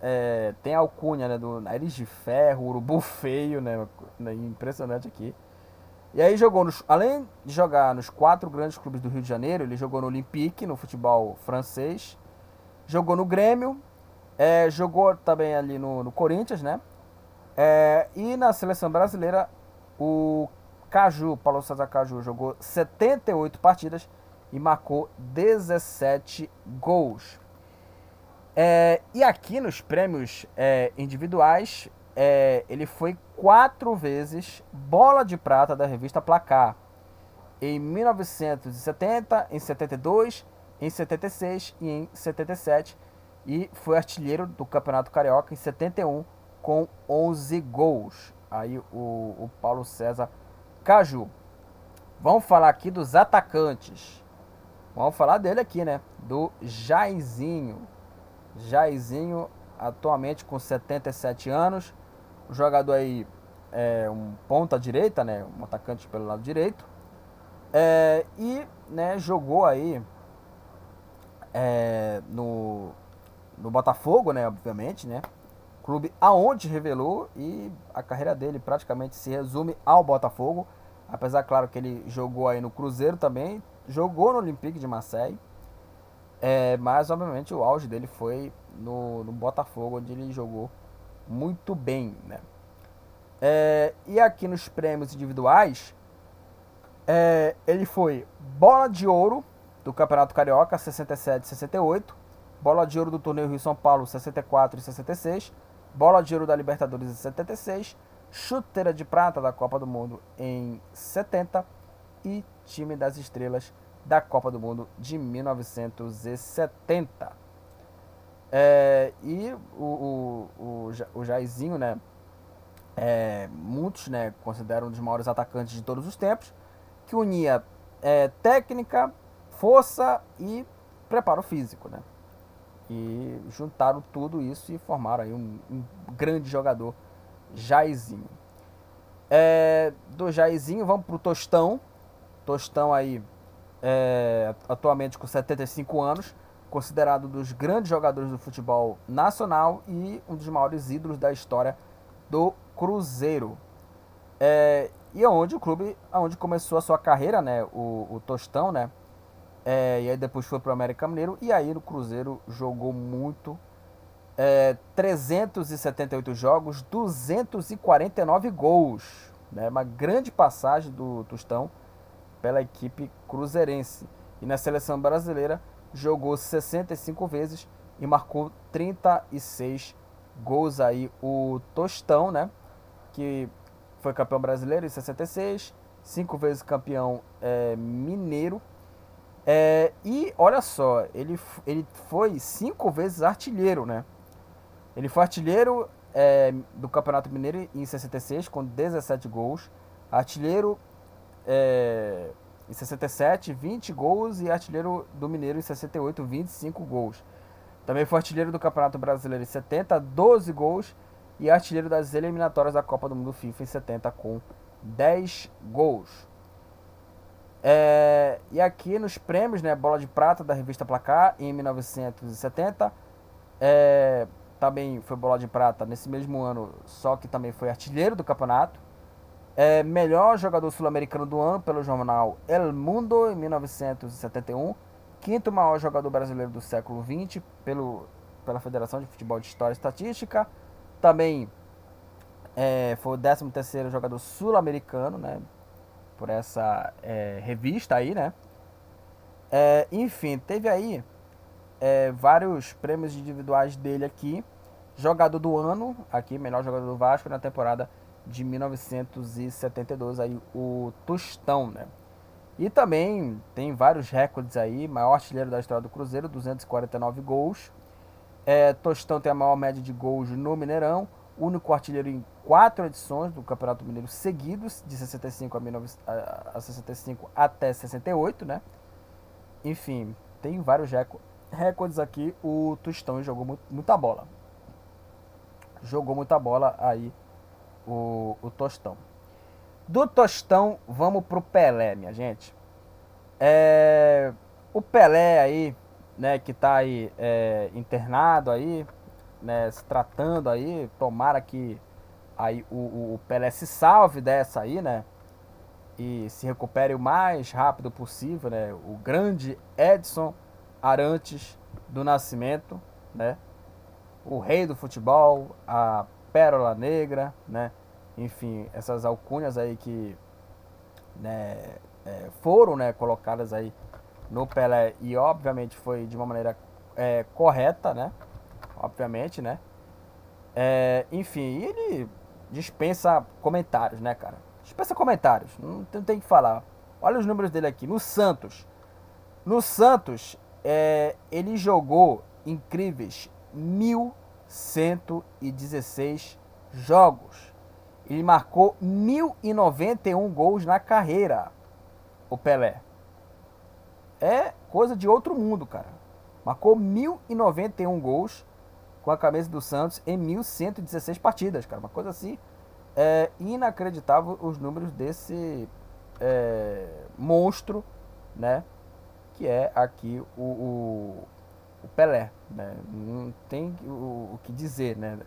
é, tem a alcunha né, do Nariz de Ferro, Urubu Feio, né? Impressionante aqui. E aí jogou, nos, além de jogar nos quatro grandes clubes do Rio de Janeiro, ele jogou no Olympique, no futebol francês, jogou no Grêmio, é, jogou também ali no, no Corinthians, né? É, e na seleção brasileira, o Caju, Paulo César Caju, jogou 78 partidas e marcou 17 gols. É, e aqui nos prêmios é, individuais, é, ele foi quatro vezes bola de prata da revista Placar. Em 1970, em 72, em 76 e em 77. E foi artilheiro do Campeonato Carioca em 71 com 11 gols. Aí o, o Paulo César Caju. Vamos falar aqui dos atacantes. Vamos falar dele aqui, né? Do Jairzinho. Jairzinho, atualmente com 77 anos jogador aí é um ponta direita, né? Um atacante pelo lado direito. É, e né, jogou aí é, no, no Botafogo, né? Obviamente, né? Clube aonde revelou e a carreira dele praticamente se resume ao Botafogo. Apesar, claro, que ele jogou aí no Cruzeiro também, jogou no Olympique de Marseille. É, mas, obviamente, o auge dele foi no, no Botafogo, onde ele jogou muito bem, né? É, e aqui nos prêmios individuais, é, ele foi bola de ouro do Campeonato Carioca 67 e 68, bola de ouro do Torneio Rio São Paulo 64 e 66, bola de ouro da Libertadores em 76, chuteira de prata da Copa do Mundo em 70 e time das estrelas da Copa do Mundo de 1970. É, e o, o, o, o Jairzinho, né? É, muitos né, consideram um dos maiores atacantes de todos os tempos, que unia é, técnica, força e preparo físico. Né? E juntaram tudo isso e formaram aí um, um grande jogador, Jairzinho. É, do Jairzinho, vamos para o Tostão. Tostão aí, é, atualmente com 75 anos considerado um dos grandes jogadores do futebol nacional e um dos maiores ídolos da história do Cruzeiro. É, e onde o clube, onde começou a sua carreira, né, o, o Tostão, né, É, e aí depois foi pro América Mineiro. E aí no Cruzeiro jogou muito. É, 378 jogos, 249 gols. Né? Uma grande passagem do Tostão pela equipe cruzeirense. E na seleção brasileira jogou 65 vezes e marcou 36 gols aí o Tostão, né? Que foi campeão brasileiro em 66, cinco vezes campeão é, mineiro. É, e olha só, ele, ele foi cinco vezes artilheiro, né? Ele foi artilheiro é, do Campeonato Mineiro em 66 com 17 gols, artilheiro é, em 67, 20 gols e artilheiro do Mineiro em 68, 25 gols. Também foi artilheiro do Campeonato Brasileiro em 70, 12 gols e artilheiro das eliminatórias da Copa do Mundo FIFA em 70 com 10 gols. É, e aqui nos prêmios, né, bola de prata da revista Placar em 1970, é, também foi bola de prata nesse mesmo ano, só que também foi artilheiro do campeonato. É, melhor jogador sul-americano do ano pelo jornal El Mundo em 1971. Quinto maior jogador brasileiro do século XX pelo, pela Federação de Futebol de História e Estatística. Também é, foi o 13 terceiro jogador sul-americano, né? Por essa é, revista aí, né? É, enfim, teve aí é, vários prêmios individuais dele aqui. Jogador do ano, aqui, melhor jogador do Vasco na temporada de 1972, aí o Tostão, né? E também tem vários recordes aí, maior artilheiro da história do Cruzeiro, 249 gols. É, Tostão tem a maior média de gols no Mineirão, único artilheiro em quatro edições do Campeonato Mineiro seguidos, de 65 a, 19, a 65 até 68, né? Enfim, tem vários recordes aqui. O Tostão jogou muito, muita bola. Jogou muita bola aí o, o Tostão. Do Tostão, vamos pro Pelé, minha gente. É, o Pelé aí, né, que tá aí é, internado aí, né, se tratando aí, tomara que aí o, o Pelé se salve dessa aí, né, e se recupere o mais rápido possível, né, o grande Edson Arantes do Nascimento, né, o rei do futebol, a Pérola Negra, né? Enfim, essas alcunhas aí que né, é, foram né, colocadas aí no Pelé e obviamente foi de uma maneira é, correta, né? Obviamente, né? É, enfim, ele dispensa comentários, né, cara? Dispensa comentários, não, não tem que falar. Olha os números dele aqui. No Santos, no Santos, é, ele jogou incríveis mil 116 jogos. Ele marcou 1091 gols na carreira, o Pelé. É coisa de outro mundo, cara. Marcou 1091 gols com a camisa do Santos em 1116 partidas, cara. Uma coisa assim é inacreditável os números desse é, monstro, né? Que é aqui o, o o Pelé, né? Não tem o, o que dizer, né?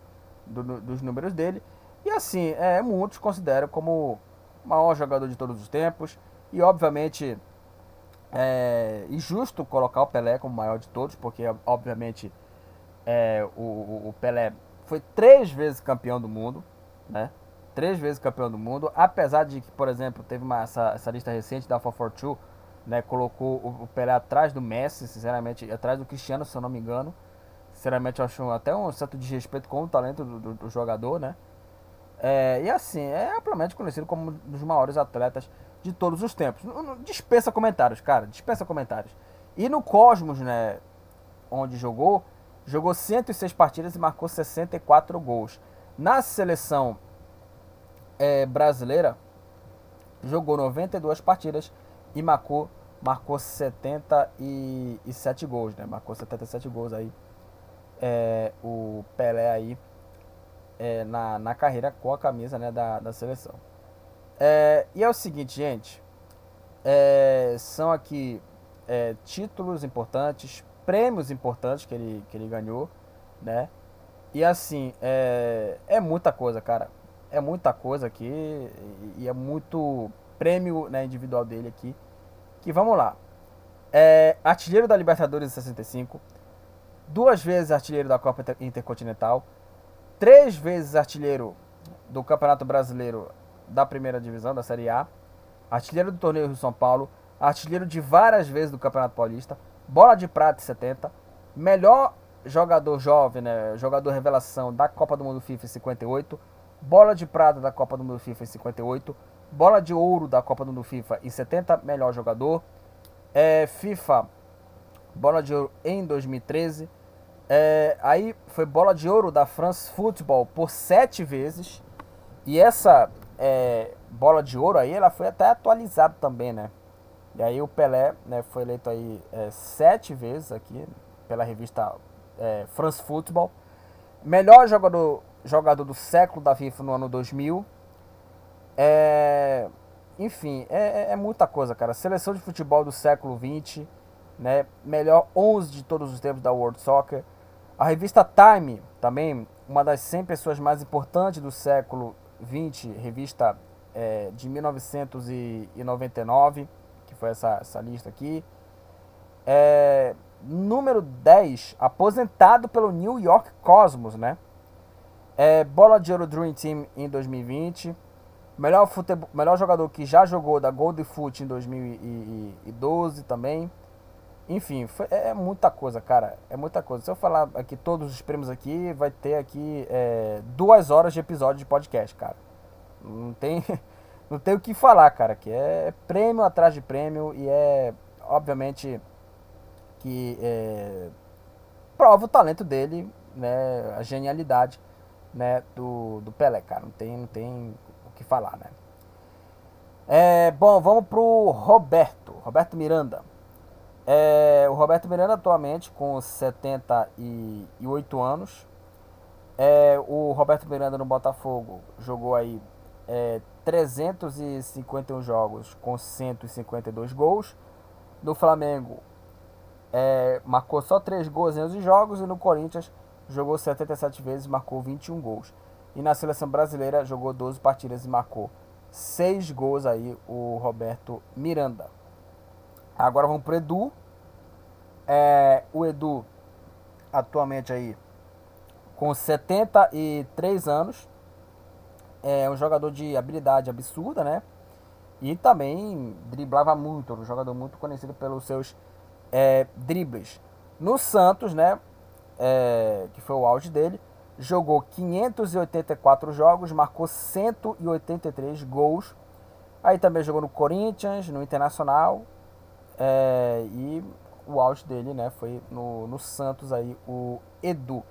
Do, dos números dele. E assim, é, muitos consideram como o maior jogador de todos os tempos. E obviamente é injusto colocar o Pelé como o maior de todos, porque obviamente é, o, o Pelé foi três vezes campeão do mundo, né? Três vezes campeão do mundo, apesar de que, por exemplo, teve uma, essa, essa lista recente da 442 né, colocou o, Pelé atrás do Messi, sinceramente, atrás do Cristiano, se eu não me engano. Sinceramente, eu acho até um certo desrespeito com o talento do, do, do jogador, né? É, e assim, é amplamente conhecido como um dos maiores atletas de todos os tempos. Dispensa comentários, cara, dispensa comentários. E no Cosmos, né, onde jogou, jogou 106 partidas e marcou 64 gols. Na seleção é, brasileira, jogou 92 partidas e marcou, marcou 77 gols, né? Marcou 77 gols aí. É, o Pelé aí é, na, na carreira com a camisa né, da, da seleção. É, e é o seguinte, gente. É, são aqui é, títulos importantes, prêmios importantes que ele, que ele ganhou, né? E assim, é, é muita coisa, cara. É muita coisa aqui e, e é muito prêmio né, individual dele aqui. Que vamos lá. É artilheiro da Libertadores em 65, duas vezes artilheiro da Copa Inter- Intercontinental, três vezes artilheiro do Campeonato Brasileiro da Primeira Divisão, da Série A, artilheiro do Torneio Rio São Paulo, artilheiro de várias vezes do Campeonato Paulista, bola de prata em 70, melhor jogador jovem, né, jogador revelação da Copa do Mundo FIFA em 58, bola de prata da Copa do Mundo FIFA em 58, bola de ouro da Copa do Mundo FIFA em 70, melhor jogador, é, FIFA bola de ouro em 2013, é, aí foi bola de ouro da France Football por sete vezes. E essa é, bola de ouro aí, ela foi até atualizada também, né? E aí o Pelé né, foi eleito aí é, sete vezes aqui pela revista é, France Football. Melhor jogador, jogador do século da FIFA no ano 2000. É, enfim, é, é- é muita coisa, cara. Seleção de futebol do século 20, né? Melhor 11 de todos os tempos da World Soccer. A revista Time, também uma das 100 pessoas mais importantes do século 20, revista é, de 1999, que foi essa, essa lista aqui. É, número 10, aposentado pelo New York Cosmos, né? É, bola de ouro Dream Team em 2020. Melhor, futebol, melhor jogador que já jogou da Gold Foot em 2012 também. Enfim, foi- é, é muita coisa, cara. É muita coisa. Se eu falar aqui todos os prêmios aqui, vai ter aqui é, duas horas de episódio de podcast, cara. Não tem, [laughs] não tem o que falar, cara. Que é prêmio atrás de prêmio e é, obviamente, que é, prova o talento dele, né? A genialidade, né? Do, do Pelé, cara. Não tem, não tem falar, né? É, bom, vamos pro Roberto. Roberto Miranda. É, o Roberto Miranda atualmente com 78 anos. É, o Roberto Miranda no Botafogo jogou aí é, 351 jogos com 152 gols. No Flamengo é, marcou só 3 gols em 11 jogos e no Corinthians jogou 77 vezes e marcou 21 gols. E na seleção brasileira jogou 12 partidas e marcou 6 gols aí o Roberto Miranda. Agora vamos pro Edu. É, o Edu atualmente aí com 73 anos. É um jogador de habilidade absurda, né? E também driblava muito, um jogador muito conhecido pelos seus é, dribles. No Santos, né? É, que foi o auge dele, jogou 584 jogos, marcou 183 gols. Aí também jogou no Corinthians, no Internacional. É, e o auge dele, né, foi no, no Santos aí, o Edu.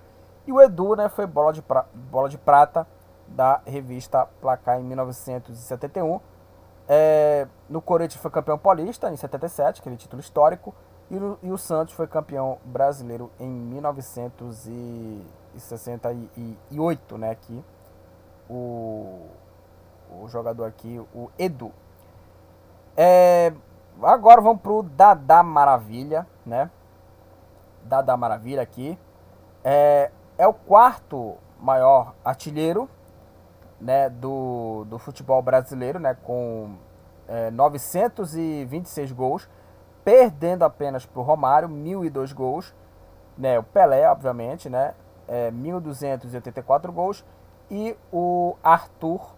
E o Edu, né, foi bola de, pra, bola de prata da revista Placar em 1971. É, no Corinthians foi campeão paulista em 77, aquele título histórico. E, e o Santos foi campeão brasileiro em 1968, né, aqui. O, o jogador aqui, o Edu. É, agora vamos pro Dada Maravilha, né? Dada Maravilha aqui. É, é o quarto maior artilheiro né, do, do futebol brasileiro, né, com é, 926 gols, perdendo apenas para o Romário, 1.002 gols. Né, o Pelé, obviamente, né, é, 1.284 gols. E o Arthur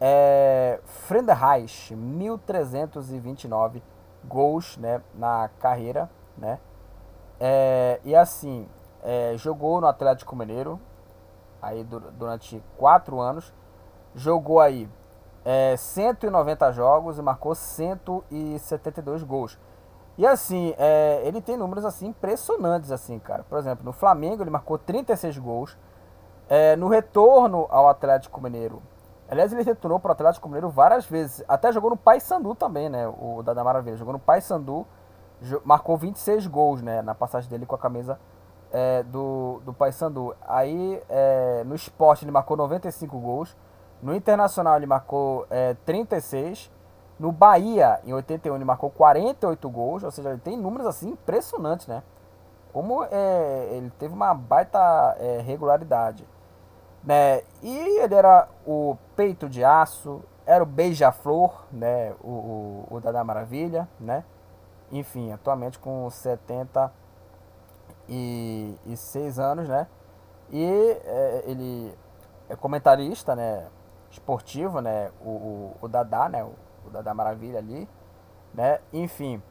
é, Frenderreich, 1.329 gols né, na carreira. Né? É, e assim, é, jogou no Atlético Mineiro aí durante 4 anos. Jogou aí é, 190 jogos e marcou 172 gols. E assim, é, ele tem números assim impressionantes assim, cara. Por exemplo, no Flamengo ele marcou 36 gols. É, no retorno ao Atlético Mineiro, aliás, ele retornou para o Atlético Mineiro várias vezes. Até jogou no Paysandu também, né? O Dada Maravilha. Jogou no Paysandu, marcou 26 gols, né? Na passagem dele com a camisa é, do, do Paysandu. Aí, é, no esporte, ele marcou 95 gols. No Internacional, ele marcou é, 36. No Bahia, em 81, ele marcou 48 gols. Ou seja, ele tem números assim impressionantes, né? Como é, ele teve uma baita é, regularidade. Né? E ele era o peito de aço, era o beija-flor, né? O, o, o Dada Maravilha, né? enfim, atualmente com 76 anos, né? E é, ele é comentarista, né? Esportivo, né? O, o, o Dadá, né? O, o Dadá Maravilha ali, né? Enfim.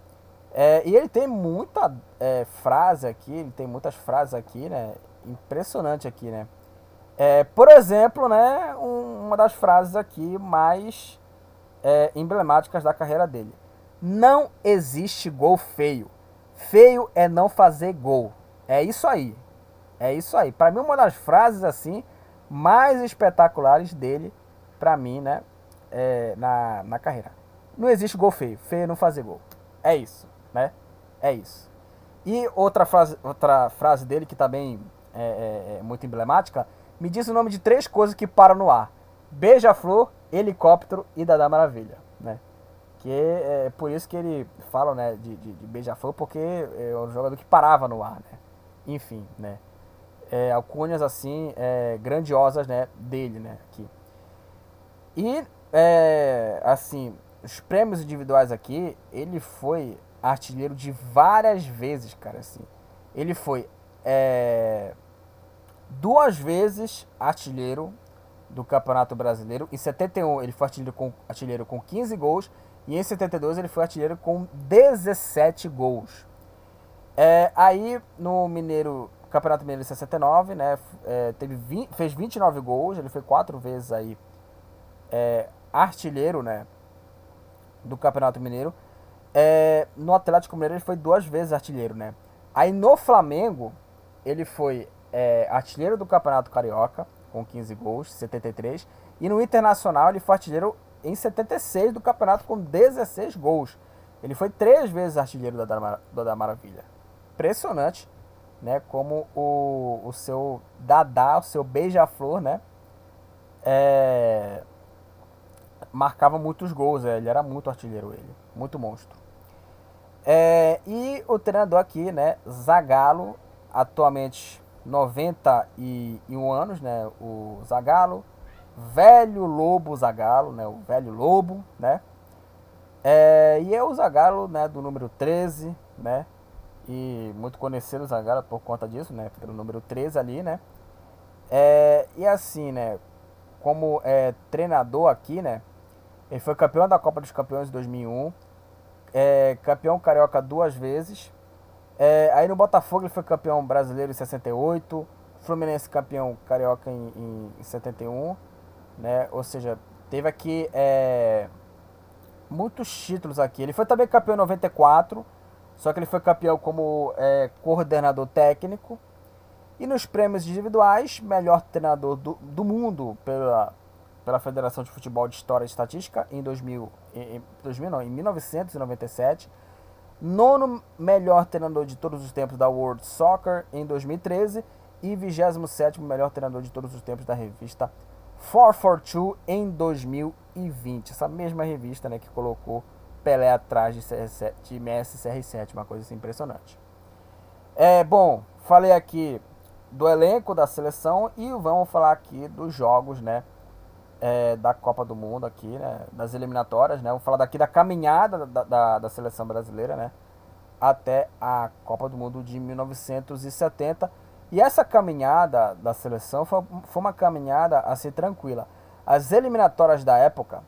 É, e ele tem muita é, frase aqui, ele tem muitas frases aqui, né? Impressionante aqui, né? É, por exemplo, né? Um, uma das frases aqui mais é, emblemáticas da carreira dele. Não existe gol feio. Feio é não fazer gol. É isso aí. É isso aí. Para mim, uma das frases assim mais espetaculares dele, para mim, né? É, na, na carreira. Não existe gol feio. Feio é não fazer gol. É isso, né? É isso. E outra frase, outra frase dele que também é, é, é muito emblemática. Me diz o nome de três coisas que param no ar: beija-flor, helicóptero e Dada Maravilha, né? Que é, é por isso que ele fala, né, de, de, de beija-flor, porque é um jogador que parava no ar, né? Enfim, né? É, alcunhas assim, é, grandiosas, né, dele, né, aqui. E, é, assim, os prêmios individuais aqui, ele foi artilheiro de várias vezes, cara, assim. Ele foi é, duas vezes artilheiro do Campeonato Brasileiro. Em 71 ele foi artilheiro com, artilheiro com 15 gols. E em 72 ele foi artilheiro com 17 gols. É, aí no Mineiro, Campeonato Mineiro de 69, né, é, teve 20, fez 29 gols, ele foi quatro vezes aí é, artilheiro, né, do Campeonato Mineiro. É, no Atlético Mineiro ele foi duas vezes artilheiro, né. Aí no Flamengo ele foi é, artilheiro do Campeonato Carioca com 15 gols, 73, e no Internacional ele foi artilheiro em 76 do campeonato com 16 gols. Ele foi três vezes artilheiro da, da, da Maravilha. Impressionante, né? Como o, o seu Dadá, o seu beija-flor, né? É, marcava muitos gols, é, ele era muito artilheiro, ele, muito monstro. É, e o treinador aqui, né? Zagallo, atualmente 91 anos, né? O Zagallo, velho Lobo Zagallo, né? O velho Lobo, né? É, e é o Zagallo, né? Do número 13, né? E muito conhecido o Zagallo por conta disso, né? Pelo número 13 ali, né? É, e assim, né? Como é, treinador aqui, né? Ele foi campeão da Copa dos Campeões de 2001, é, campeão carioca duas vezes, é, aí no Botafogo ele foi campeão brasileiro em 68, Fluminense campeão carioca em, em, em 71, né? Ou seja, teve aqui é, muitos títulos aqui. Ele foi também campeão em 94, só que ele foi campeão como é, coordenador técnico. E nos prêmios individuais, melhor treinador do, do mundo pela, pela Federação de Futebol de História e Estatística em 2000, em, 2000 não, em 1997 nono melhor treinador de todos os tempos da World Soccer em 2013 e 27 melhor treinador de todos os tempos da revista 442 em 2020. Essa mesma revista né, que colocou Pelé atrás de, CR7, de Messi CR7, uma coisa assim impressionante. É, bom, falei aqui do elenco da seleção e vamos falar aqui dos jogos, né? É, da Copa do Mundo aqui, né, das eliminatórias, né, vou falar daqui da caminhada da, da, da, seleção brasileira, né, até a Copa do Mundo de 1970. E essa caminhada da seleção foi, foi uma caminhada assim tranquila. As eliminatórias da época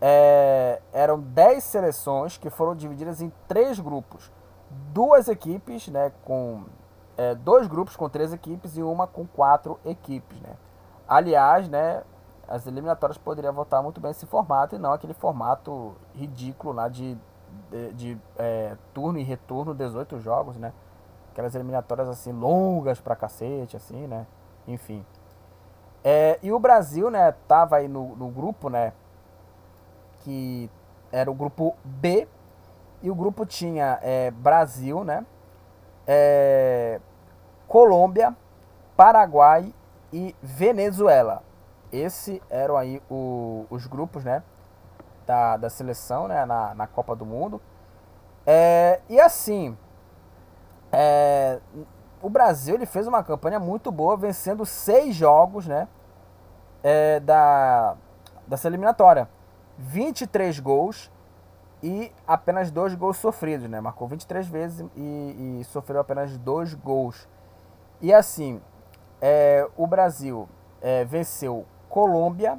é, eram 10 seleções que foram divididas em três grupos. Duas equipes, né, com é, dois grupos com três equipes e uma com quatro equipes, né. Aliás, né, as eliminatórias poderiam votar muito bem esse formato e não aquele formato ridículo lá de, de, de é, turno e retorno, 18 jogos, né? Aquelas eliminatórias assim, longas pra cacete, assim, né? Enfim. É, e o Brasil, né, tava aí no, no grupo, né? Que era o grupo B. E o grupo tinha é, Brasil, né? É, Colômbia, Paraguai e Venezuela. Esse eram aí o, os grupos, né? Da, da seleção, né? Na, na Copa do Mundo. É, e assim, é, o Brasil ele fez uma campanha muito boa, vencendo seis jogos, né? É, da, dessa eliminatória. 23 gols e apenas dois gols sofridos, né? Marcou 23 vezes e, e sofreu apenas dois gols. E assim, é, o Brasil é, venceu Colômbia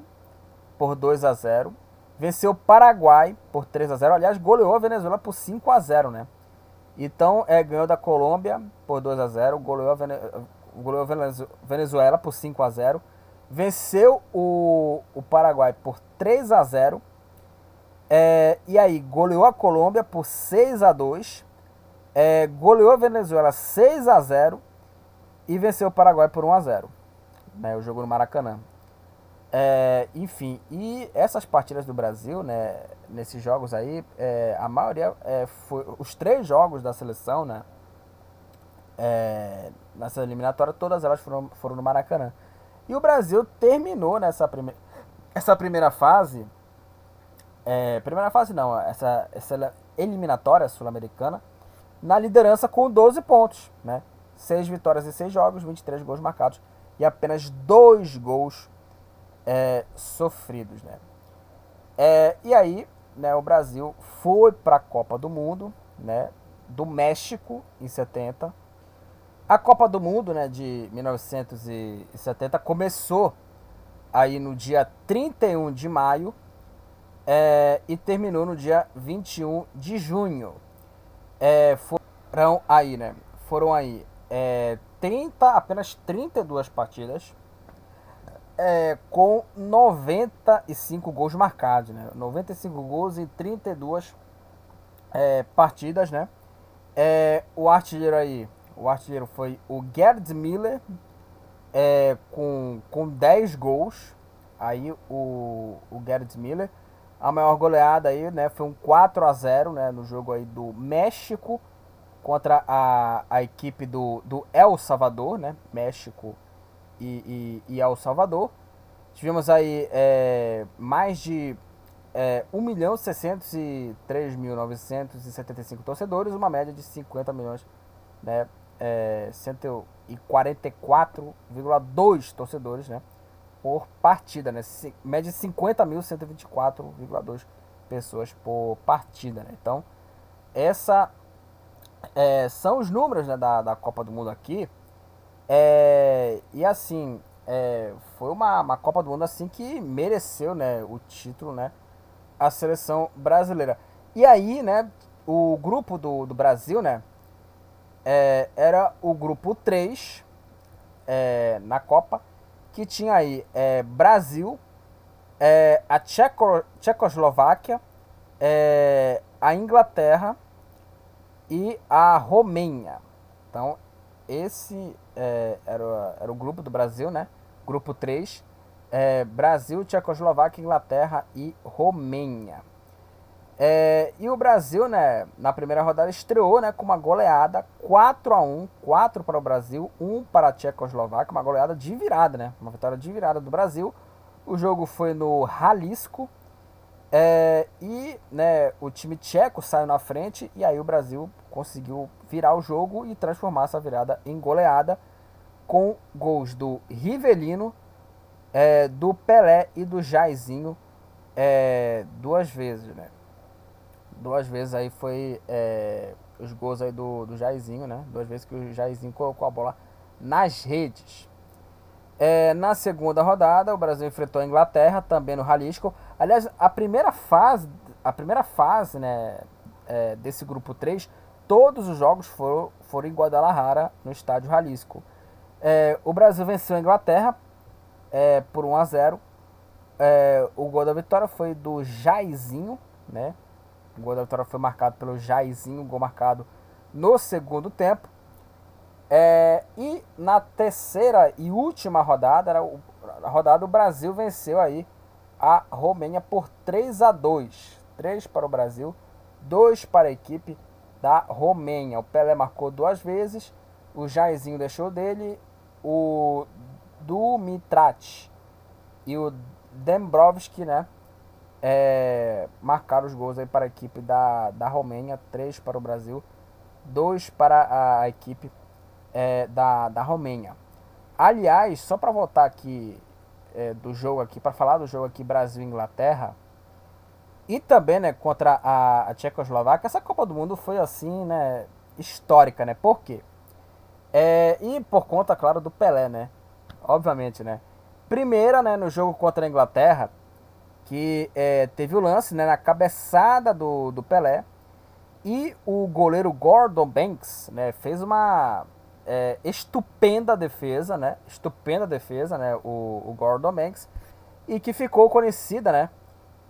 por 2 a 0 venceu Paraguai por 3 a 0 aliás, goleou a Venezuela por 5 a 0 né? Então, é, ganhou da Colômbia por 2 a 0 goleou a, Vene, goleou a Venezuela por 5 a 0 venceu o, o Paraguai por 3 a 0 é, e aí, goleou a Colômbia por 6 a 2 é, goleou a Venezuela 6 a 0 e venceu o Paraguai por 1 a 0 né, o jogo no Maracanã. É, enfim, e essas partidas do Brasil, né, nesses jogos aí, é, a maioria é, foi os três jogos da seleção, né, é, nessa eliminatória, todas elas foram, foram no Maracanã. E o Brasil terminou nessa primeira, essa primeira fase, é, primeira fase não, essa, essa eliminatória sul-americana, na liderança com 12 pontos, né, 6 vitórias em 6 jogos, 23 gols marcados e apenas 2 gols é, sofridos, né. É, e aí, né, o Brasil foi para a Copa do Mundo, né, do México em 70. A Copa do Mundo, né, de 1970 começou aí no dia 31 de maio é, e terminou no dia 21 de junho. É, foram aí, né? Foram aí é, 30, apenas 32 partidas é, com 95 gols marcados, né? 95 gols em 32 é, partidas, né? É, o artilheiro aí, o artilheiro foi o Gerd Miller é, com, com 10 gols. Aí o, o Gerd Miller. A maior goleada aí, né? Foi um 4 a 0 né, no jogo aí do México contra a, a equipe do, do El Salvador, né? México e, e, e El Salvador. Tivemos aí é, mais de é, 1.603.975 torcedores, uma média de 50 milhões, né? É, 144,2 torcedores, né? Por partida, né? Média de 50.124,2 pessoas por partida, né? Então, essa é, são os números né, da, da Copa do Mundo aqui. É, e assim, é, foi uma, uma Copa do Mundo assim que mereceu né, o título, né? A seleção brasileira. E aí, né, o grupo do, do Brasil, né? É, era o grupo 3 é, na Copa, que tinha aí é, Brasil, é, a Tcheco, Tchecoslováquia, a Inglaterra e a Romênia. Então, esse é, era, era o grupo do Brasil, né? Grupo 3. É, Brasil, Tchecoslováquia, Inglaterra e Romênia. É, e o Brasil, né, na primeira rodada estreou, né, com uma goleada 4 a 1, 4 para o Brasil, 1 para a Tchecoslováquia, uma goleada de virada, né? Uma vitória de virada do Brasil. O jogo foi no Jalisco. É, e né, o time tcheco saiu na frente e aí o Brasil conseguiu virar o jogo e transformar essa virada em goleada com gols do Rivelino, é, do Pelé e do Jairzinho é, duas vezes, né? Duas vezes aí foi é, os gols aí do, do Jairzinho, né? Duas vezes que o Jairzinho colocou a bola nas redes. É, na segunda rodada, o Brasil enfrentou a Inglaterra, também no Jalisco. Aliás, a primeira fase, a primeira fase né, é, desse grupo 3, todos os jogos foram, foram em Guadalajara, no estádio Jalisco. É, o Brasil venceu a Inglaterra é, por 1 a 0 é, O gol da vitória foi do Jairzinho, né? O gol da vitória foi marcado pelo Jairzinho, gol marcado no segundo tempo. É, e na terceira e última rodada, era a rodada, o Brasil venceu aí a Romênia por 3 a 2 3 para o Brasil, 2 para a equipe da Romênia. O Pelé marcou duas vezes, o Jairzinho deixou dele, o Dumitrat e o Dembrovski, né? É, marcaram os gols aí para a equipe da, da Romênia, 3 para o Brasil, 2 para a equipe é, da, da Romênia. Aliás, só para voltar aqui é, do jogo aqui, para falar do jogo aqui Brasil Inglaterra, e também, né, contra a, a Tchecoslováquia, essa Copa do Mundo foi assim, né, histórica, né? Por quê? É, e por conta, claro, do Pelé, né? Obviamente, né? Primeira, né, no jogo contra a Inglaterra, que é, teve o lance né, na cabeçada do, do Pelé. E o goleiro Gordon Banks né, fez uma é, estupenda defesa, né? Estupenda defesa, né? O, o Gordon Banks. E que ficou conhecida, né?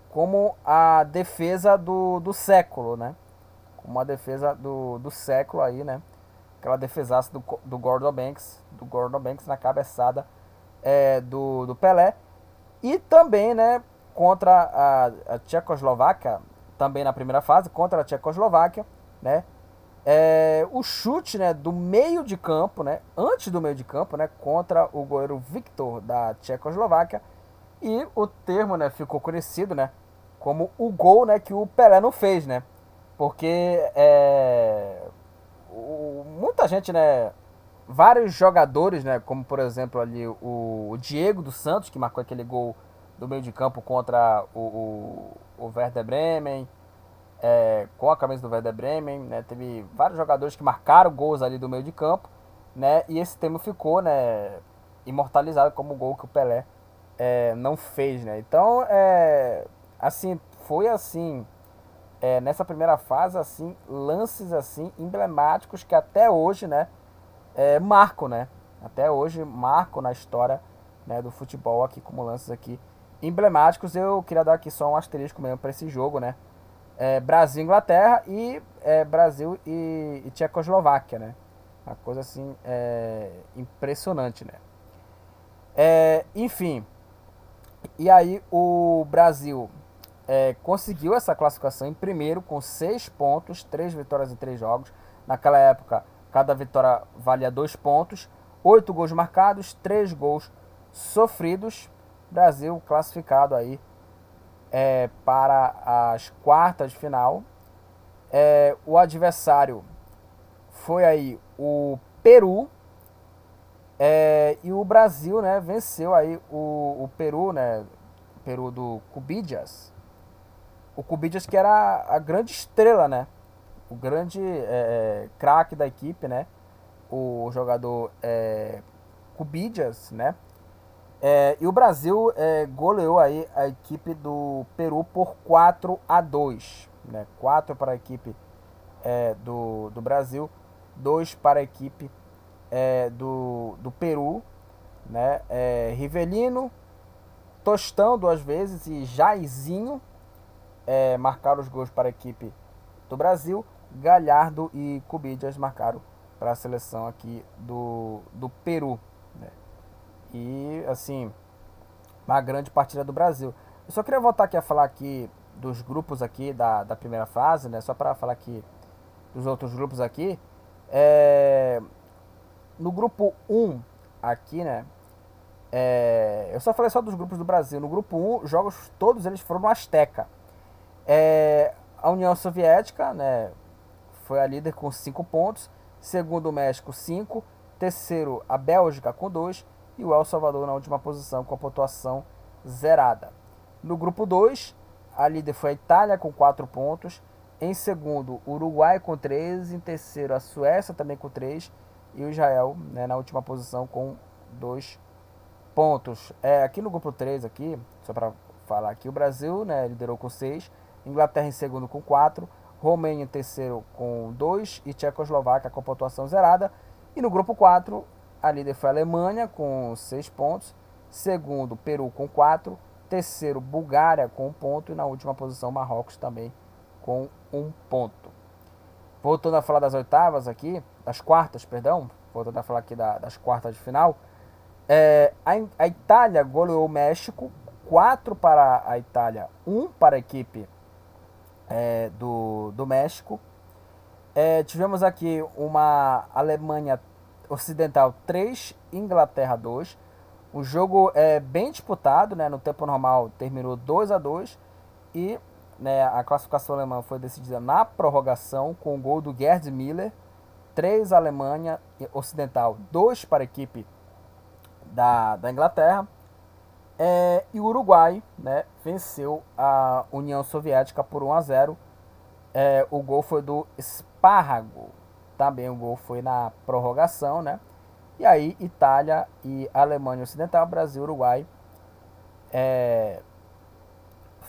Como a defesa do, do século, né? Como a defesa do, do século aí, né? Aquela defesaça do, do Gordon Banks, do Gordon Banks na cabeçada é, do, do Pelé. E também, né, contra a, a Tchecoslováquia, também na primeira fase, contra a Tchecoslováquia, né, é, o chute, né, do meio de campo, né, antes do meio de campo, né, contra o goleiro Victor da Tchecoslováquia, e o termo, né, ficou conhecido, né, como o gol, né, que o Pelé não fez, né, porque é, o, muita gente, né, vários jogadores, né, como por exemplo ali o, o, Diego dos Santos, que marcou aquele gol do meio de campo contra o, o, o Werder Bremen, é, com a camisa do Werder Bremen, né, teve vários jogadores que marcaram gols ali do meio de campo, né, e esse termo ficou, né, imortalizado como o gol que o Pelé é, não fez, né, então, é, assim, foi assim, é, nessa primeira fase, assim, lances assim emblemáticos que até hoje, né, é, marco, né? Até hoje marco na história né, do futebol aqui como lances aqui emblemáticos. Eu queria dar aqui só um asterisco mesmo para esse jogo, né? É, Brasil Inglaterra e é, Brasil e, e, Tchecoslováquia, né? Uma coisa assim é, impressionante, né? É, enfim, e aí o Brasil é, conseguiu essa classificação em primeiro com seis pontos, três vitórias em três jogos. Naquela época Cada vitória valia dois pontos. Oito gols marcados, três gols sofridos. Brasil classificado aí é, para as quartas de final. É, o adversário foi aí o Peru. É, e o Brasil né, venceu aí o, o Peru, né? Peru do Cubidias. O Cubidias que era a grande estrela, né? o grande é, é, craque da equipe, né? O jogador é, Cubidias, né? É, e o Brasil é, goleou aí a equipe do Peru por 4 a 2, né? 4 para a equipe é, do, do Brasil, 2 para a equipe é, do, do Peru, né? É, Rivelino, Tostão duas vezes e Jairzinho é, marcaram os gols para a equipe do Brasil. Galhardo e Cubidias marcaram para a seleção aqui do, do Peru. Né? E assim, uma grande partida do Brasil. Eu só queria voltar aqui a falar aqui dos grupos aqui da, da primeira fase, né? Só para falar aqui dos outros grupos aqui. É, no grupo 1 aqui, né? É, eu só falei só dos grupos do Brasil. No grupo 1, jogos todos eles foram no Azteca. É, a União Soviética, né? foi a líder com 5 pontos. Segundo o México, 5. Terceiro, a Bélgica com 2. E o El Salvador na última posição com a pontuação zerada. No grupo 2, a líder foi a Itália com 4 pontos. Em segundo, o Uruguai com 3. Em terceiro, a Suécia também com 3. E o Israel né, na última posição com 2 pontos. É, aqui no grupo 3, aqui, só para falar aqui, o Brasil né, liderou com 6. Inglaterra em segundo com 4. Romênia em terceiro com 2 e Tchecoslováquia com pontuação zerada. E no grupo 4, a líder foi a Alemanha com 6 pontos. Segundo, Peru com 4. Terceiro, Bulgária com 1 um ponto. E na última posição, Marrocos também com 1 um ponto. Voltando a falar das oitavas aqui, das quartas, perdão. Voltando a falar aqui da, das quartas de final. É, a, a Itália goleou o México. 4 para a Itália, 1 para a equipe é, do, do México. É, tivemos aqui uma Alemanha Ocidental 3, Inglaterra 2. O jogo é bem disputado, né? No tempo normal terminou 2 a 2 e né, a classificação alemã foi decidida na prorrogação com o gol do Gerd Miller. 3 Alemanha Ocidental, 2 para a equipe da, da Inglaterra. É, e o Uruguai né, venceu a União Soviética por 1 a 0. É, o gol foi do Espárrago. Também o gol foi na prorrogação, né? E aí, Itália e Alemanha Ocidental, Brasil e Uruguai é,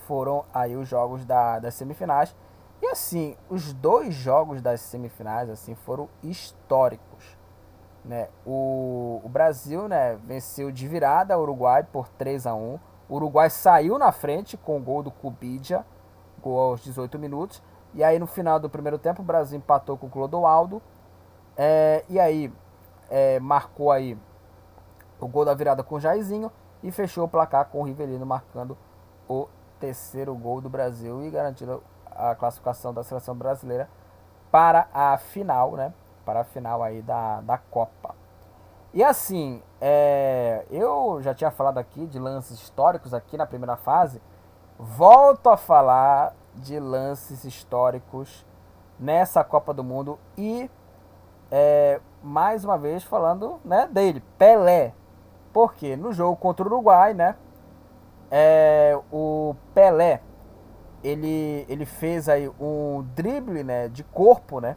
foram aí os jogos da, das semifinais. E assim, os dois jogos das semifinais assim foram históricos. Né? O, o Brasil né, venceu de virada o Uruguai por 3 a 1 O Uruguai saiu na frente com o gol do Cubidia, gol aos 18 minutos. E aí no final do primeiro tempo o Brasil empatou com o Clodoaldo. É, e aí é, marcou aí o gol da virada com o Jairzinho e fechou o placar com o Rivelino marcando o terceiro gol do Brasil e garantindo a classificação da seleção brasileira para a final, né? Para a final aí da, da Copa. E assim, é, eu já tinha falado aqui de lances históricos aqui na primeira fase. Volto a falar de lances históricos nessa Copa do Mundo e é, mais uma vez falando né, dele, Pelé. Porque no jogo contra o Uruguai, né? É, o Pelé ele, ele fez aí um drible né, de corpo né,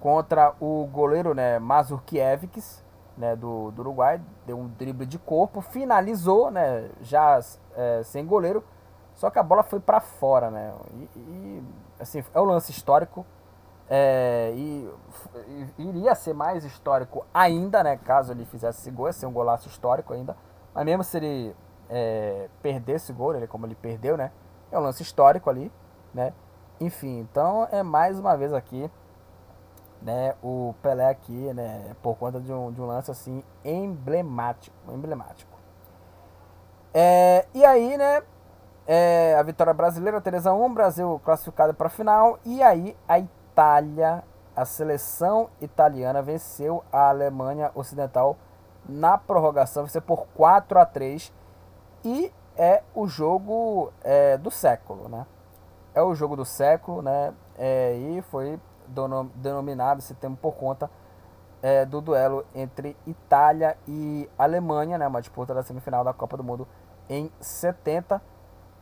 contra o goleiro né, Mazurkiewicz né, do, do Uruguai. Deu um drible de corpo, finalizou né, já é, sem goleiro, só que a bola foi para fora. Né, e, e, assim, é um lance histórico. É, e, e, iria ser mais histórico ainda, né? Caso ele fizesse esse gol, ia ser um golaço histórico ainda. Mas mesmo se ele é, perdesse o gol, ele, como ele perdeu, né? É um lance histórico ali, né? Enfim, então é mais uma vez aqui, né? O Pelé aqui, né? Por conta de um, de um lance assim emblemático, emblemático. É, e aí, né? É, a vitória brasileira, Teresa 1, Brasil classificado para a final. E aí a Itália, a seleção italiana venceu a Alemanha Ocidental na prorrogação, venceu por 4 a 3 e é o jogo é, do século, né? É o jogo do século, né? É, e foi denominado esse termo por conta é, do duelo entre Itália e Alemanha, né? Uma disputa da semifinal da Copa do Mundo em 70.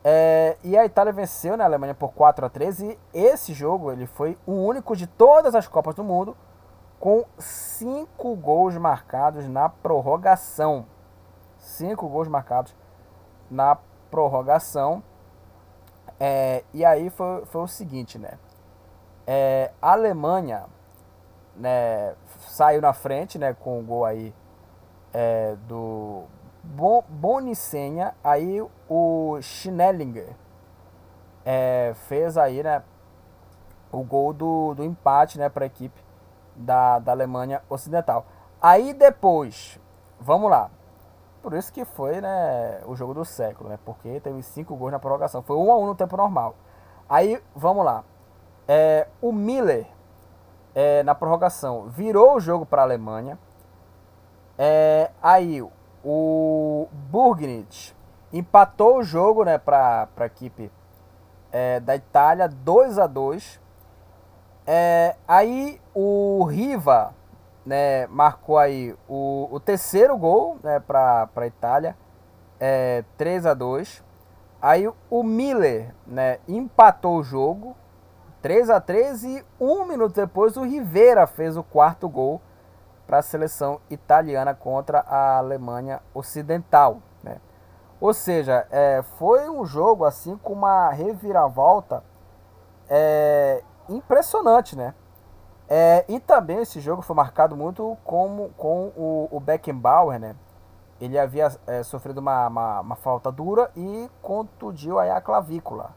É, e a Itália venceu né, a Alemanha por 4 a 3 e esse jogo ele foi o único de todas as Copas do Mundo com cinco gols marcados na prorrogação. Cinco gols marcados na prorrogação. É, e aí foi, foi o seguinte, né? É, a Alemanha né, saiu na frente né, com o gol aí é, do bon, Bonicenha. Aí o Schnellinger é, fez aí né, o gol do, do empate né, para a equipe da, da Alemanha Ocidental. Aí depois, vamos lá. Por isso que foi, né, o jogo do século, né? Porque teve cinco gols na prorrogação. Foi um a um no tempo normal. Aí, vamos lá. É, o Miller, é, na prorrogação, virou o jogo para a Alemanha. É, aí, o Burgnit empatou o jogo, né, para a equipe é, da Itália, 2 a 2 é, Aí, o Riva né, marcou aí o, o terceiro gol né, para a Itália, é, 3 a 2 Aí o Miller né, empatou o jogo, 3 a 3 e um minuto depois o Rivera fez o quarto gol para a seleção italiana contra a Alemanha Ocidental. Né? Ou seja, é, foi um jogo assim com uma reviravolta é, impressionante, né? É, e também esse jogo foi marcado muito com, com o, o Beckenbauer, né? Ele havia é, sofrido uma, uma, uma, falta dura e contundiu aí a clavícula.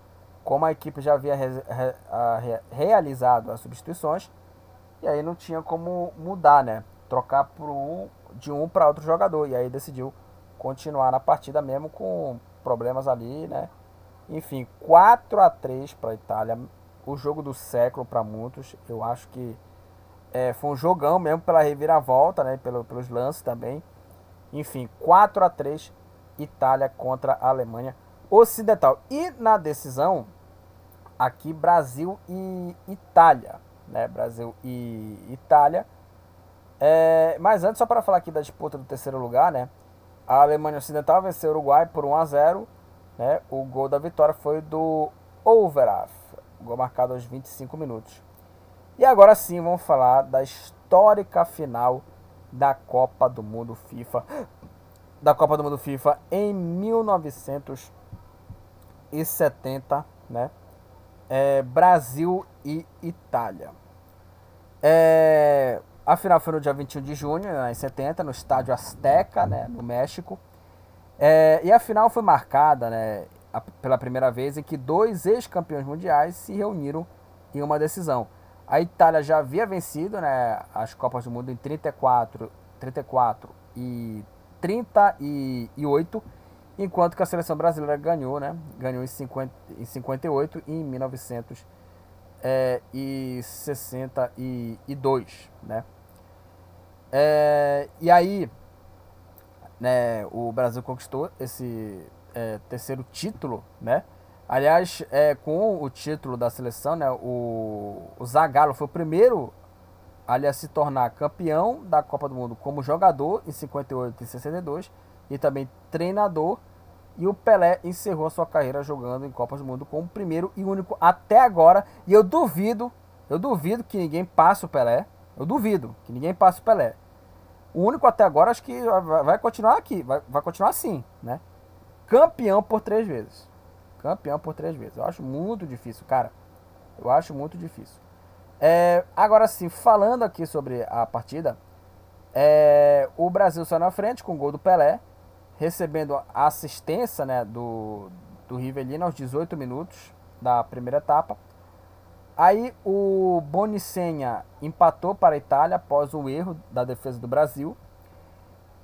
Como a equipe já havia re, re, a, re, realizado as substituições, e aí não tinha como mudar, né? Trocar um, de um para outro jogador. E aí decidiu continuar na partida mesmo com problemas ali, né? Enfim, 4 a 3 para a Itália o jogo do século para muitos. Eu acho que é, foi um jogão mesmo pela reviravolta, né? Pelo, pelos lances também. Enfim, 4 a 3 Itália contra a Alemanha Ocidental. E na decisão, aqui Brasil e Itália. Né? Brasil e Itália. É, mas antes, só para falar aqui da disputa do terceiro lugar, né? a Alemanha Ocidental venceu o Uruguai por 1 a 0. Né? O gol da vitória foi do Overath, gol marcado aos 25 minutos. E agora sim vamos falar da histórica final da Copa do Mundo FIFA, da Copa do Mundo FIFA em 1970, né? É, Brasil e Itália. É, a final foi no dia 21 de junho, né, em 70, no estádio Azteca, né, no México. É, e a final foi marcada né, pela primeira vez em que dois ex-campeões mundiais se reuniram em uma decisão. A Itália já havia vencido né, as Copas do Mundo em 34, 34 e 38, enquanto que a seleção brasileira ganhou, né, ganhou em, 50, em 58 e em 1962. Né? É, e aí, né, o Brasil conquistou esse é, terceiro título, né? Aliás, é, com o título da seleção, né, o, o Zagallo foi o primeiro ali, a se tornar campeão da Copa do Mundo como jogador em 58 e 62 e também treinador. E o Pelé encerrou a sua carreira jogando em Copas do Mundo como primeiro e único até agora. E eu duvido, eu duvido que ninguém passe o Pelé. Eu duvido que ninguém passe o Pelé. O único até agora acho que vai continuar aqui, vai, vai continuar assim, né? Campeão por três vezes. Campeão por três vezes. Eu acho muito difícil, cara. Eu acho muito difícil. É, agora sim, falando aqui sobre a partida, é, o Brasil saiu na frente com o gol do Pelé, recebendo a assistência né, do, do Rivelino aos 18 minutos da primeira etapa. Aí o Bonicenha empatou para a Itália após o erro da defesa do Brasil.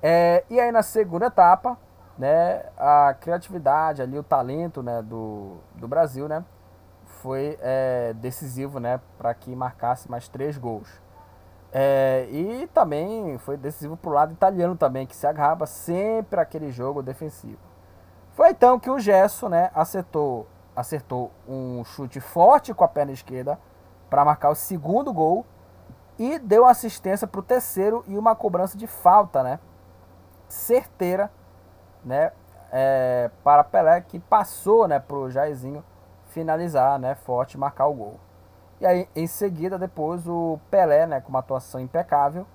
É, e aí na segunda etapa, né, a criatividade ali, o talento né, do, do Brasil, né, foi é, decisivo né, para que marcasse mais três gols. É, e também foi decisivo para o lado italiano também, que se agarrava sempre aquele jogo defensivo. Foi então que o Gesso né, acertou acertou um chute forte com a perna esquerda para marcar o segundo gol e deu assistência para o terceiro e uma cobrança de falta, né? Certeira, né? É, para Pelé que passou, né? Para o Jairzinho finalizar, né? Forte, marcar o gol. E aí, em seguida, depois o Pelé, né? Com uma atuação impecável,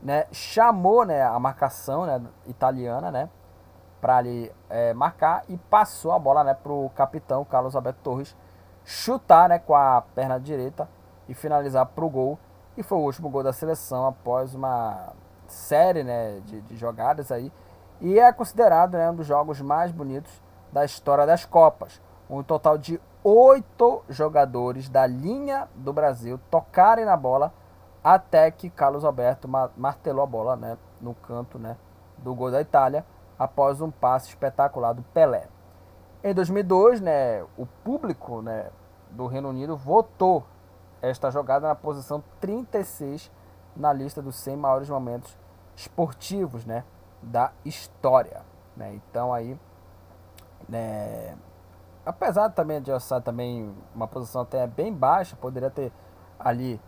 né? Chamou, né? A marcação, né? Italiana, né? para ali é, marcar e passou a bola né, para o capitão Carlos Alberto Torres chutar né, com a perna direita e finalizar para o gol. E foi o último gol da seleção após uma série né, de, de jogadas aí. E é considerado né, um dos jogos mais bonitos da história das Copas. Um total de oito jogadores da linha do Brasil tocarem na bola até que Carlos Alberto martelou a bola né, no canto né, do gol da Itália após um passe espetacular do Pelé. Em 2002, né, o público né, do Reino Unido votou esta jogada na posição 36 na lista dos 100 maiores momentos esportivos né, da história. Né? Então aí, né, apesar também de essa também uma posição até bem baixa, poderia ter ali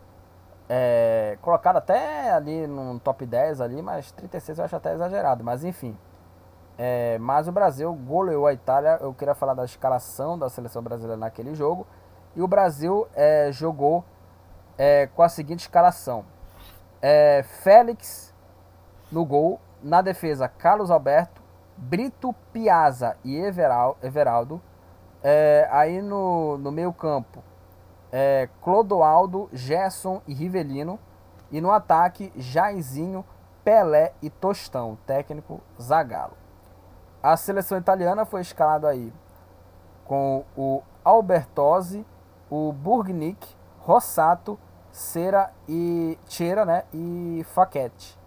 é, colocado até ali no top 10 ali, mas 36 eu acho até exagerado, mas enfim. É, mas o Brasil goleou a Itália. Eu queria falar da escalação da seleção brasileira naquele jogo. E o Brasil é, jogou é, com a seguinte escalação: é, Félix no gol, na defesa Carlos Alberto, Brito, Piazza e Everaldo. É, aí no, no meio campo, é, Clodoaldo, Gerson e Rivelino. E no ataque, Jairzinho, Pelé e Tostão, técnico Zagallo. A seleção italiana foi escalada aí com o Albertosi, o Burgnick, Rossato, Cera e Cera, né, e Facchetti.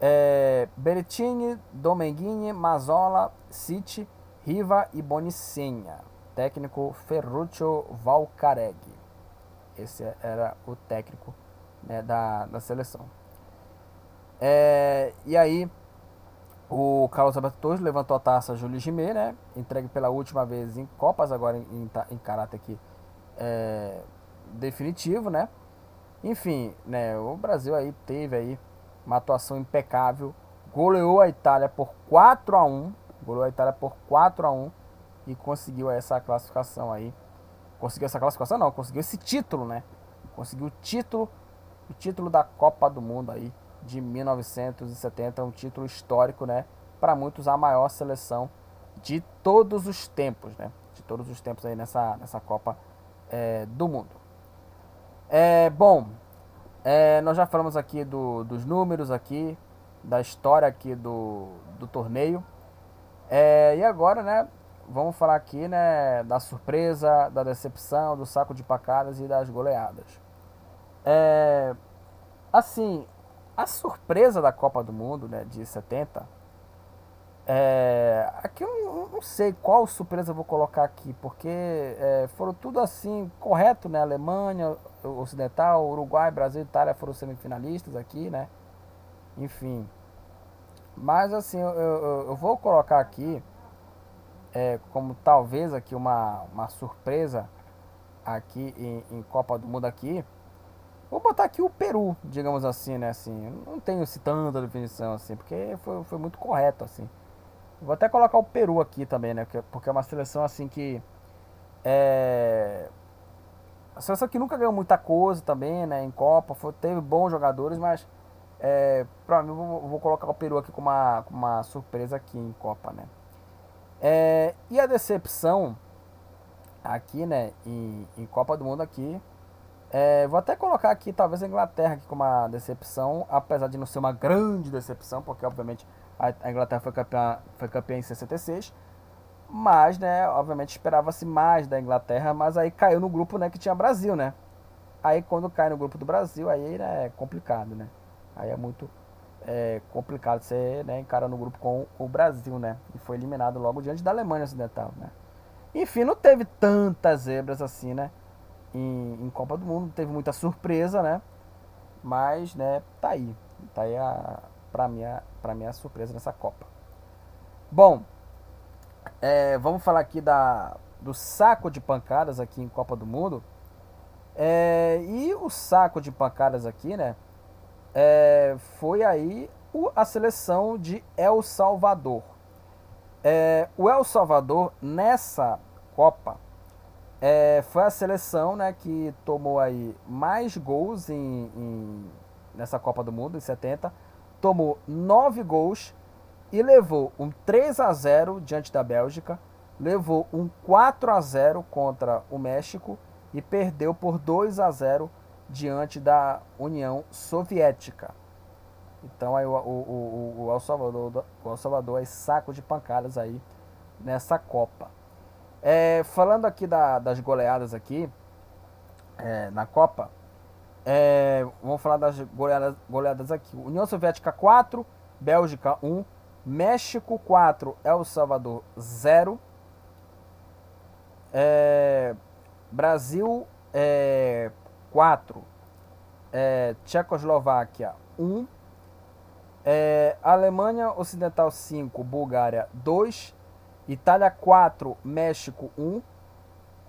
É, Berettini, Domenghini, Mazola, City, Riva e Bonicenha. Técnico Ferruccio Valcareggi. Esse era o técnico né, da, da seleção. É, e aí, o Carlos Alberto Torres levantou a taça Júlio Gimê, né? Entregue pela última vez em Copas, agora em, em, em caráter aqui é, definitivo, né? Enfim, né, o Brasil aí teve aí uma atuação impecável goleou a Itália por 4 a 1 goleou a Itália por 4 a 1 e conseguiu essa classificação aí. Conseguiu essa classificação não, conseguiu esse título, né? Conseguiu o título, o título da Copa do Mundo aí de 1970, um título histórico, né? Para muitos a maior seleção de todos os tempos, né? De todos os tempos aí nessa, nessa Copa é, do Mundo. É, bom, é, nós já falamos aqui do, dos números aqui, da história aqui do, do torneio. É, e agora, né, vamos falar aqui, né, da surpresa, da decepção, do saco de pacadas e das goleadas. É, assim, a surpresa da Copa do Mundo, né, de 70, é, aqui eu não sei qual surpresa eu vou colocar aqui, porque é, foram tudo assim, correto, né, Alemanha, Ocidental, Uruguai, Brasil e Itália foram semifinalistas aqui, né, enfim. Mas assim, eu, eu, eu vou colocar aqui é, como talvez aqui uma, uma surpresa aqui em, em, Copa do Mundo aqui. Vou botar aqui o Peru, digamos assim, né? Assim, não tenho esse tanta definição assim, porque foi, foi muito correto assim. Vou até colocar o Peru aqui também, né? Porque é uma seleção assim que é a seleção que nunca ganhou muita coisa também, né? Em Copa, foi, teve bons jogadores, mas é, para mim, vou, vou, colocar o Peru aqui como uma, uma surpresa aqui em Copa, né? É, e a decepção aqui, né, em, em Copa do Mundo aqui, é, vou até colocar aqui talvez a Inglaterra aqui como uma decepção, apesar de não ser uma grande decepção, porque obviamente a, a Inglaterra foi campeã, foi campeã em 66, mas, né, obviamente esperava-se mais da Inglaterra, mas aí caiu no grupo, né, que tinha Brasil, né? Aí quando cai no grupo do Brasil, aí né, é complicado, né? Aí é muito é, complicado você né, encarar no grupo com o Brasil, né? E foi eliminado logo diante da Alemanha Ocidental, né? Enfim, não teve tantas zebras assim, né? Em, em Copa do Mundo, teve muita surpresa, né? Mas, né, tá aí. Tá aí a, pra, mim, a, pra mim a surpresa nessa Copa. Bom, é, vamos falar aqui da, do saco de pancadas aqui em Copa do Mundo. É, e o saco de pancadas aqui, né? é, foi aí o, a seleção de El Salvador. É, o El Salvador nessa Copa é, foi a seleção né, que tomou aí mais gols em, em, nessa Copa do Mundo em 70, tomou 9 gols e levou um 3 a 0 diante da Bélgica, levou um 4 a 0 contra o México e perdeu por 2 a 0 diante da União Soviética. Então aí o, o, o, o El Salvador, o El Salvador é saco de pancadas aí nessa Copa. É, falando aqui da, das goleadas aqui é, na Copa, é, vamos falar das goleadas, goleadas aqui. União Soviética 4, Bélgica 1, México 4, El Salvador 0. É, Brasil é, 4. É, Tchecoslováquia 1. É, Alemanha Ocidental 5, Bulgária 2. Itália 4, México 1.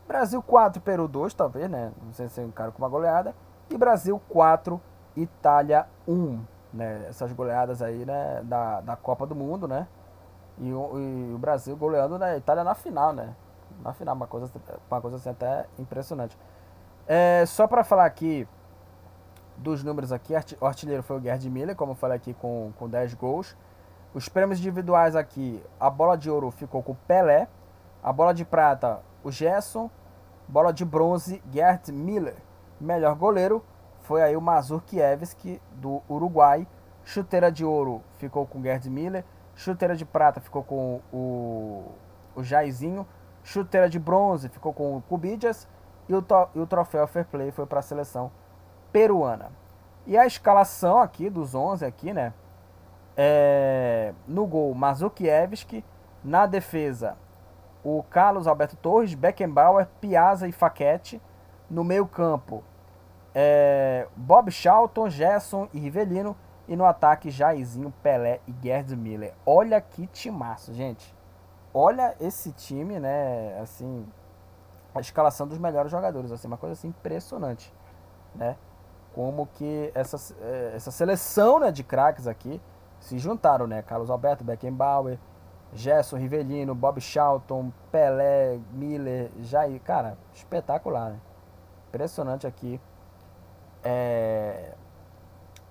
Brasil 4, Peru 2, talvez, né? Não sei se um cara com uma goleada. E Brasil 4, Itália 1. Né? Essas goleadas aí, né? Da, da Copa do Mundo, né? E, e o Brasil goleando né? a Itália na final, né? Na final, uma coisa, uma coisa assim até impressionante. É, só para falar aqui dos números aqui, o artilheiro foi o Gerd Miller, como eu falei aqui, com, com 10 gols. Os prêmios individuais aqui, a bola de ouro ficou com o Pelé, a bola de prata, o Gerson, bola de bronze, Gerd Miller. Melhor goleiro foi aí o Mazur Kiewski, do Uruguai. Chuteira de ouro ficou com o Gerd Miller. Chuteira de prata ficou com o, o. Chuteira de bronze ficou com o Cubidias e o, e o troféu Fair Play foi para a seleção peruana. E a escalação aqui dos 11 aqui, né? É, no gol, Mazukiewicz, na defesa, o Carlos Alberto Torres, Beckenbauer, Piazza e Faquete. No meio-campo, é, Bob Charlton, Gerson e Rivelino. E no ataque, Jairzinho, Pelé e Gerd Miller. Olha que timaço, gente. Olha esse time, né? Assim, a escalação dos melhores jogadores, assim, uma coisa assim impressionante, né? Como que essa, é, essa seleção né, de craques aqui se juntaram, né? Carlos Alberto, Beckenbauer, Gerson Rivelino, Bob Charlton, Pelé, Miller, Jair. Cara, espetacular, né? Impressionante aqui. É...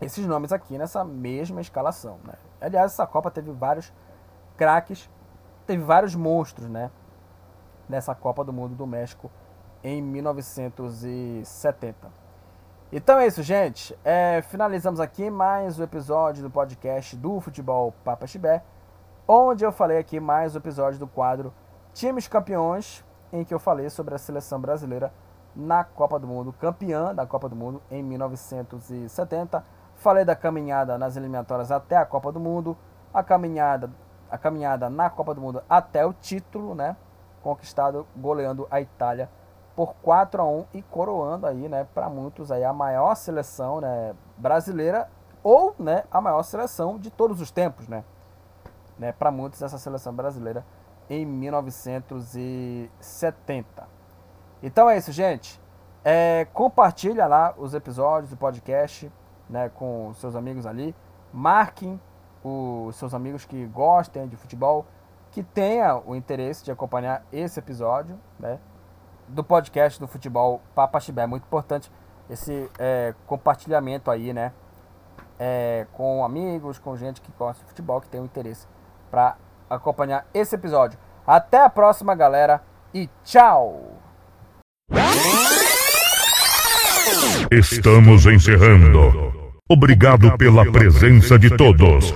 Esses nomes aqui nessa mesma escalação, né? Aliás, essa Copa teve vários craques, teve vários monstros, né? Nessa Copa do Mundo do México em 1970. Então é isso, gente. É, finalizamos aqui mais o um episódio do podcast do Futebol Papa Chibé, onde eu falei aqui mais o um episódio do quadro Times Campeões, em que eu falei sobre a seleção brasileira na Copa do Mundo, campeã da Copa do Mundo em 1970. Falei da caminhada nas eliminatórias até a Copa do Mundo, a caminhada, a caminhada na Copa do Mundo até o título, né? Conquistado goleando a Itália por 4 a 1 e coroando aí, né, para muitos aí a maior seleção, né, brasileira ou, né, a maior seleção de todos os tempos, né? né para muitos essa seleção brasileira em 1970. Então é isso, gente. É, compartilha lá os episódios do podcast, né, com seus amigos ali. Marquem os seus amigos que gostem de futebol, que tenha o interesse de acompanhar esse episódio, né? do podcast do futebol Papa Chibé. É muito importante esse é, compartilhamento aí, né? É, com amigos, com gente que gosta de futebol, que tem um interesse para acompanhar esse episódio. Até a próxima, galera, e tchau! Estamos encerrando. Obrigado pela presença de todos.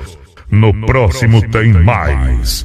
No próximo tem mais.